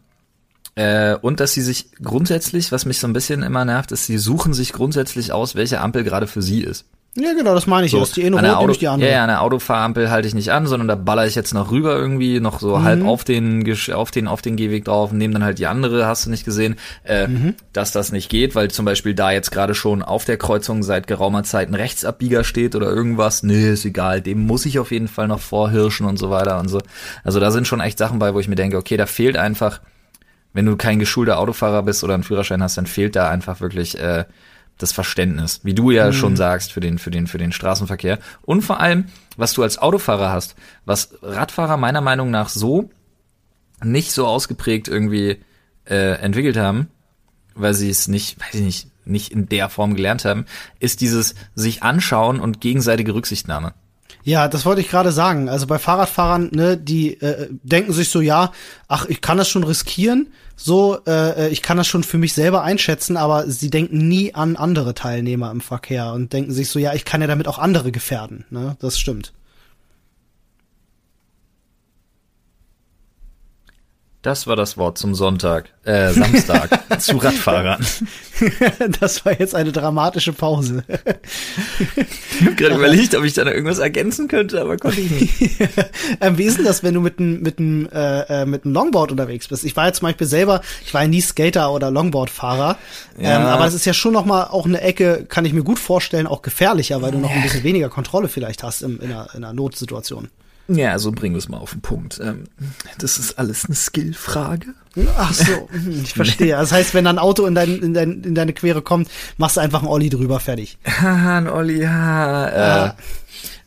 Äh, und dass sie sich grundsätzlich, was mich so ein bisschen immer nervt, ist, sie suchen sich grundsätzlich aus, welche Ampel gerade für sie ist. Ja, genau, das meine ich. So, ist die eine rot, Auto, ich die andere. Ja, ja, der Autofahrampel halte ich nicht an, sondern da baller ich jetzt noch rüber irgendwie, noch so Mhm. halb auf den, auf den, auf den Gehweg drauf, nehme dann halt die andere, hast du nicht gesehen, äh, Mhm. dass das nicht geht, weil zum Beispiel da jetzt gerade schon auf der Kreuzung seit geraumer Zeit ein Rechtsabbieger steht oder irgendwas, nee, ist egal, dem muss ich auf jeden Fall noch vorhirschen und so weiter und so. Also da sind schon echt Sachen bei, wo ich mir denke, okay, da fehlt einfach, wenn du kein geschulter Autofahrer bist oder einen Führerschein hast, dann fehlt da einfach wirklich äh, das Verständnis, wie du ja schon sagst, für den, für den, für den Straßenverkehr. Und vor allem, was du als Autofahrer hast, was Radfahrer meiner Meinung nach so nicht so ausgeprägt irgendwie äh, entwickelt haben, weil sie es nicht, weiß ich nicht, nicht in der Form gelernt haben, ist dieses sich anschauen und gegenseitige Rücksichtnahme. Ja, das wollte ich gerade sagen. Also bei Fahrradfahrern, ne, die äh, denken sich so, ja, ach, ich kann das schon riskieren, so, äh, ich kann das schon für mich selber einschätzen, aber sie denken nie an andere Teilnehmer im Verkehr und denken sich so, ja, ich kann ja damit auch andere gefährden. Ne, das stimmt. Das war das Wort zum Sonntag, äh, Samstag, zu Radfahrern. das war jetzt eine dramatische Pause. ich habe gerade überlegt, ob ich da noch irgendwas ergänzen könnte, aber konnte ich nicht. ähm, wie ist denn das, wenn du mit einem mit einem äh, äh, mit einem Longboard unterwegs bist? Ich war ja zum Beispiel selber, ich war ja nie Skater oder Longboardfahrer, ja. ähm, aber es ist ja schon noch mal auch eine Ecke, kann ich mir gut vorstellen, auch gefährlicher, weil du noch ein bisschen weniger Kontrolle vielleicht hast in, in, einer, in einer Notsituation. Ja, also bringen wir es mal auf den Punkt. Ähm, das ist alles eine Skillfrage. Ach so, hm, ich verstehe. Das heißt, wenn ein Auto in, dein, in, dein, in deine Quere kommt, machst du einfach einen Olli drüber, fertig. Haha, ein Olli, ha. Äh,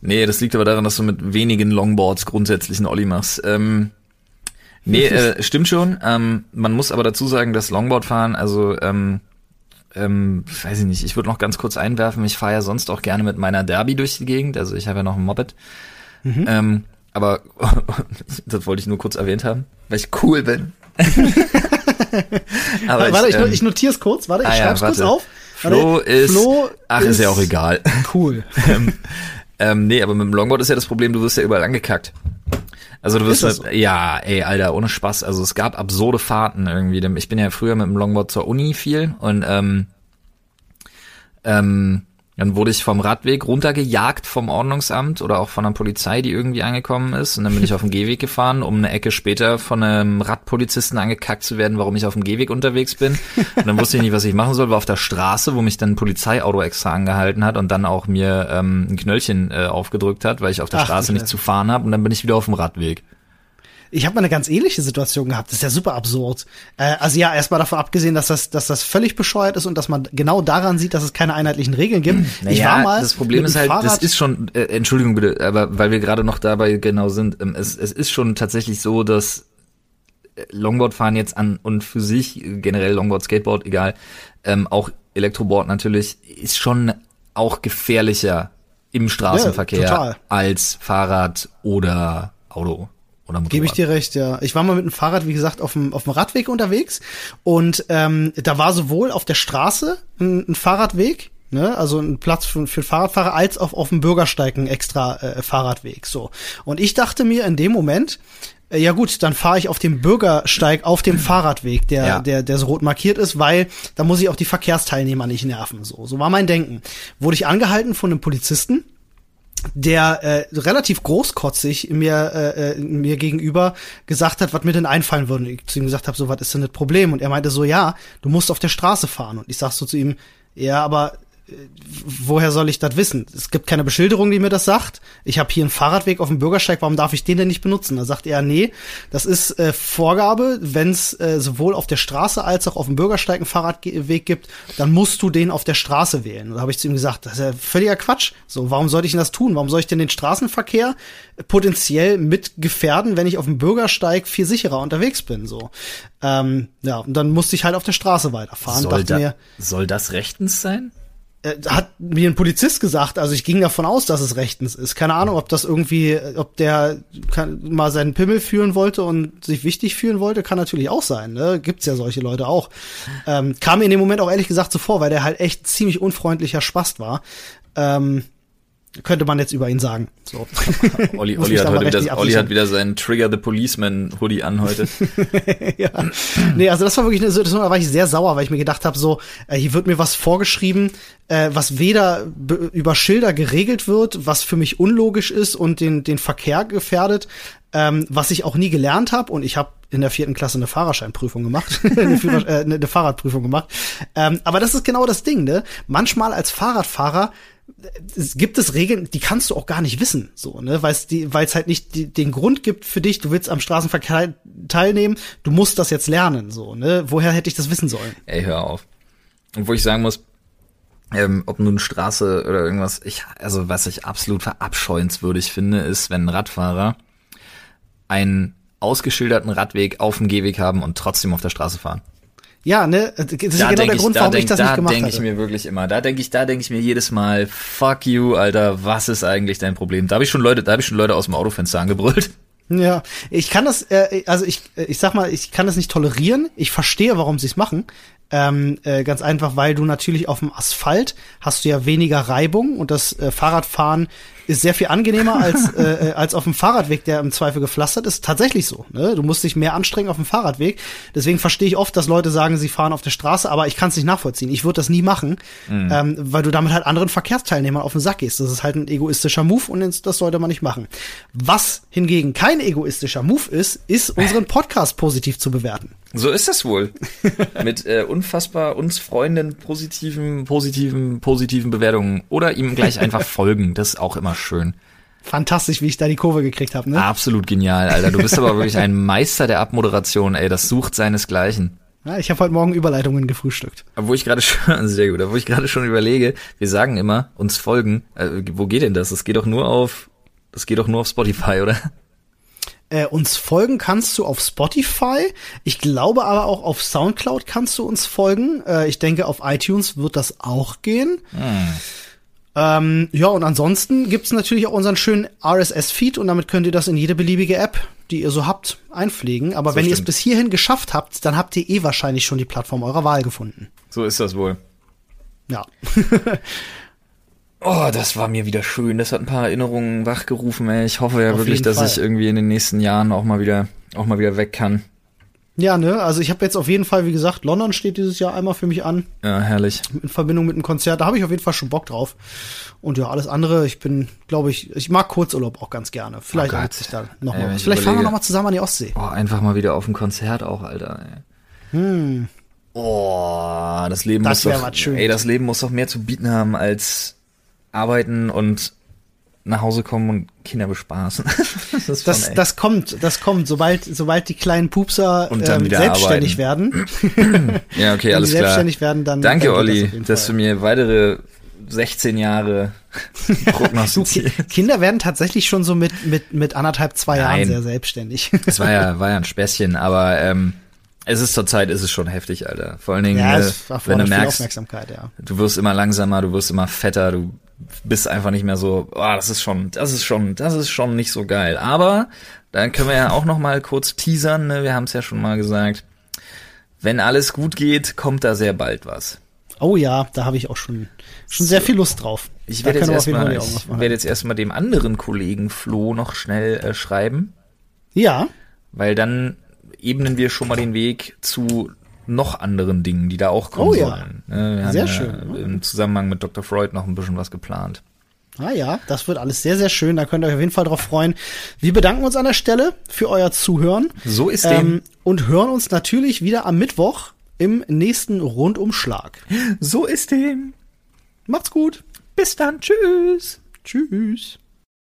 nee, das liegt aber daran, dass du mit wenigen Longboards grundsätzlich einen Olli machst. Ähm, nee, äh, stimmt schon. Ähm, man muss aber dazu sagen, dass Longboardfahren, also ähm, ähm, weiß ich nicht, ich würde noch ganz kurz einwerfen, ich fahre ja sonst auch gerne mit meiner Derby durch die Gegend, also ich habe ja noch ein Moped. Mhm. Ähm, aber das wollte ich nur kurz erwähnt haben, weil ich cool bin. aber warte, ich, ähm, ich notiere es kurz, warte, ich ah, schreib's ja, kurz auf. Flo warte, ist, Flo ach, ist, ist ja auch egal. Cool. ähm, ähm, nee, aber mit dem Longboard ist ja das Problem, du wirst ja überall angekackt. Also du wirst halt, so? ja, ey, Alter, ohne Spaß. Also es gab absurde Fahrten irgendwie. Ich bin ja früher mit dem Longboard zur Uni viel und ähm, ähm, dann wurde ich vom Radweg runtergejagt vom Ordnungsamt oder auch von der Polizei, die irgendwie angekommen ist. Und dann bin ich auf dem Gehweg gefahren, um eine Ecke später von einem Radpolizisten angekackt zu werden, warum ich auf dem Gehweg unterwegs bin. Und dann wusste ich nicht, was ich machen soll. War auf der Straße, wo mich dann ein Polizeiauto extra angehalten hat und dann auch mir ähm, ein Knöllchen äh, aufgedrückt hat, weil ich auf der Ach, Straße nicht zu fahren habe. Und dann bin ich wieder auf dem Radweg. Ich habe mal eine ganz ähnliche Situation gehabt. Das ist ja super absurd. Äh, also ja, erstmal davon abgesehen, dass das, dass das völlig bescheuert ist und dass man genau daran sieht, dass es keine einheitlichen Regeln gibt. Naja, ich war mal das Problem ist halt, Fahrrad das ist schon, äh, Entschuldigung bitte, aber weil wir gerade noch dabei genau sind, ähm, es, es ist schon tatsächlich so, dass äh, Longboardfahren jetzt an und für sich, generell Longboard, Skateboard, egal, ähm, auch Elektroboard natürlich, ist schon auch gefährlicher im Straßenverkehr ja, als Fahrrad oder Auto. Oder Gebe ich dir recht, ja. Ich war mal mit dem Fahrrad, wie gesagt, auf dem, auf dem Radweg unterwegs und ähm, da war sowohl auf der Straße ein, ein Fahrradweg, ne, also ein Platz für, für Fahrradfahrer, als auch auf dem Bürgersteig ein extra äh, Fahrradweg. So. Und ich dachte mir in dem Moment, äh, ja gut, dann fahre ich auf dem Bürgersteig auf dem Fahrradweg, der, ja. der, der so rot markiert ist, weil da muss ich auch die Verkehrsteilnehmer nicht nerven. So, so war mein Denken. Wurde ich angehalten von einem Polizisten der äh, relativ großkotzig mir äh, äh, mir gegenüber gesagt hat, was mir denn einfallen würde. Ich zu ihm gesagt habe, so was ist denn das Problem? Und er meinte so, ja, du musst auf der Straße fahren. Und ich sag so zu ihm, ja, aber woher soll ich das wissen? Es gibt keine Beschilderung, die mir das sagt. Ich habe hier einen Fahrradweg auf dem Bürgersteig, warum darf ich den denn nicht benutzen? Da sagt er, nee, das ist äh, Vorgabe, wenn es äh, sowohl auf der Straße als auch auf dem Bürgersteig einen Fahrradweg gibt, dann musst du den auf der Straße wählen. Und da habe ich zu ihm gesagt, das ist ja völliger Quatsch. So, warum sollte ich denn das tun? Warum soll ich denn den Straßenverkehr potenziell mit gefährden, wenn ich auf dem Bürgersteig viel sicherer unterwegs bin? So, ähm, ja, und dann musste ich halt auf der Straße weiterfahren. Soll, da, mir, soll das rechtens sein? Äh, hat mir ein Polizist gesagt, also ich ging davon aus, dass es rechtens ist. Keine Ahnung, ob das irgendwie, ob der mal seinen Pimmel fühlen wollte und sich wichtig fühlen wollte, kann natürlich auch sein. Ne? Gibt's ja solche Leute auch. Ähm, kam mir in dem Moment auch ehrlich gesagt so vor, weil der halt echt ziemlich unfreundlicher Spast war. Ähm, könnte man jetzt über ihn sagen. So. Olli, Olli, hat, heute wieder, Olli hat wieder seinen Trigger the Policeman Hoodie an heute. ja. Nee, also das war wirklich eine Situation, da war ich sehr sauer, weil ich mir gedacht habe, so, äh, hier wird mir was vorgeschrieben, äh, was weder über Schilder geregelt wird, was für mich unlogisch ist und den, den Verkehr gefährdet, ähm, was ich auch nie gelernt habe und ich habe in der vierten Klasse eine Fahrerscheinprüfung gemacht, eine, äh, eine Fahrradprüfung gemacht. Ähm, aber das ist genau das Ding, ne? Manchmal als Fahrradfahrer es gibt es Regeln, die kannst du auch gar nicht wissen, so, ne, weil es die, weil es halt nicht die, den Grund gibt für dich, du willst am Straßenverkehr teilnehmen, du musst das jetzt lernen, so, ne, woher hätte ich das wissen sollen? Ey, hör auf. Und wo ich sagen muss, ähm, ob nun Straße oder irgendwas, ich, also was ich absolut verabscheuenswürdig finde, ist, wenn Radfahrer einen ausgeschilderten Radweg auf dem Gehweg haben und trotzdem auf der Straße fahren. Ja, ne, das ist Da genau der ich, Grund, da warum denk, ich das da nicht gemacht denk ich hatte. mir wirklich immer, da denke ich, da denke ich mir jedes Mal, fuck you, Alter, was ist eigentlich dein Problem? Da habe ich schon Leute, da habe ich schon Leute aus dem Autofenster angebrüllt. Ja, ich kann das, äh, also ich, äh, ich sag mal, ich kann das nicht tolerieren. Ich verstehe, warum sie es machen. Ähm, äh, ganz einfach, weil du natürlich auf dem Asphalt hast du ja weniger Reibung und das äh, Fahrradfahren ist sehr viel angenehmer als, äh, äh, als auf dem Fahrradweg, der im Zweifel gepflastert ist. Tatsächlich so. Ne? Du musst dich mehr anstrengen auf dem Fahrradweg. Deswegen verstehe ich oft, dass Leute sagen, sie fahren auf der Straße, aber ich kann es nicht nachvollziehen. Ich würde das nie machen, ähm, weil du damit halt anderen Verkehrsteilnehmern auf den Sack gehst. Das ist halt ein egoistischer Move und das sollte man nicht machen. Was hingegen kein egoistischer Move ist, ist unseren Podcast positiv zu bewerten. So ist das wohl. Mit äh, unfassbar uns freunden positiven, positiven, positiven Bewertungen. Oder ihm gleich einfach folgen. Das ist auch immer schön. Fantastisch, wie ich da die Kurve gekriegt habe. Ne? Absolut genial, Alter. Du bist aber wirklich ein Meister der Abmoderation, ey. Das sucht seinesgleichen. Ja, ich habe heute Morgen Überleitungen gefrühstückt. Obwohl ich gerade schon, sehr gut, obwohl ich gerade schon überlege, wir sagen immer, uns folgen, äh, wo geht denn das? Das geht doch nur auf, das geht doch nur auf Spotify, oder? Äh, uns folgen kannst du auf Spotify. Ich glaube aber auch auf Soundcloud kannst du uns folgen. Äh, ich denke, auf iTunes wird das auch gehen. Ähm, ja, und ansonsten gibt's natürlich auch unseren schönen RSS-Feed und damit könnt ihr das in jede beliebige App, die ihr so habt, einpflegen. Aber So wenn ihr es bis hierhin geschafft habt, dann habt ihr eh wahrscheinlich schon die Plattform eurer Wahl gefunden. So ist das wohl. Ja. Oh, das war mir wieder schön. Das hat ein paar Erinnerungen wachgerufen, ey. Ich hoffe ja Auf wirklich, dass Fall. ich irgendwie in den nächsten Jahren auch mal wieder, auch mal wieder weg kann. Ja, ne? Also ich habe jetzt auf jeden Fall, wie gesagt, London steht dieses Jahr einmal für mich an. Ja, herrlich. in Verbindung mit einem Konzert. Da habe ich auf jeden Fall schon Bock drauf. Und ja, alles andere, ich bin, glaube ich, ich mag Kurzurlaub auch ganz gerne. Vielleicht Oh sich da noch Ey, mal. wenn was. ich Vielleicht fahren wir überlege- noch mal zusammen an die Ostsee. Oh, einfach mal wieder auf ein Konzert auch, Alter. Ey. Hm. Oh, das Leben Das muss doch, ey, das Leben muss doch mehr zu bieten haben als arbeiten und nach Hause kommen und Kinder bespaßen. das ist Das, echt- das kommt, das kommt, sobald, sobald die kleinen Pupser Und dann ähm, wieder selbstständig werden. ja, okay, alles klar. selbstständig werden, dann. Danke, dann Olli, das dass du mir weitere 16 Jahre Du, prognostizierst. Ki- Kinder werden tatsächlich schon so mit, mit, mit anderthalb, zwei Jahren Nein. sehr selbstständig. Es war ja, war ja ein Späßchen, aber ähm, es ist zur Zeit, ist es schon heftig, Alter. Vor allen Dingen, ja, äh, wenn du merkst, Aufmerksamkeit, ja. du wirst immer langsamer, du wirst immer fetter, du bist einfach nicht mehr so, oh, das ist schon, das ist schon, das ist schon nicht so geil. Aber dann können wir ja auch noch mal kurz teasern, ne? wir haben es ja schon mal gesagt. Wenn alles gut geht, kommt da sehr bald was. Oh ja, da habe ich auch schon, schon sehr viel Lust drauf. Ich werde jetzt erstmal, werde jetzt erstmal dem anderen Kollegen Flo noch schnell äh, schreiben, Ja, weil dann ebnen wir schon mal den Weg zu noch anderen Dingen, die da auch kommen Oh ja. sollen. Ne, Wir haben Sehr ja schön. Im Zusammenhang mit Dr. Freud noch ein bisschen was geplant. Ah ja, das wird alles sehr, sehr schön. Da könnt ihr euch auf jeden Fall drauf freuen. Wir bedanken uns an der Stelle für euer Zuhören. So ist Ähm, und hören uns natürlich wieder am Mittwoch im nächsten Rundumschlag. dem. So ist dem. Macht's gut. Bis dann. Tschüss. Tschüss.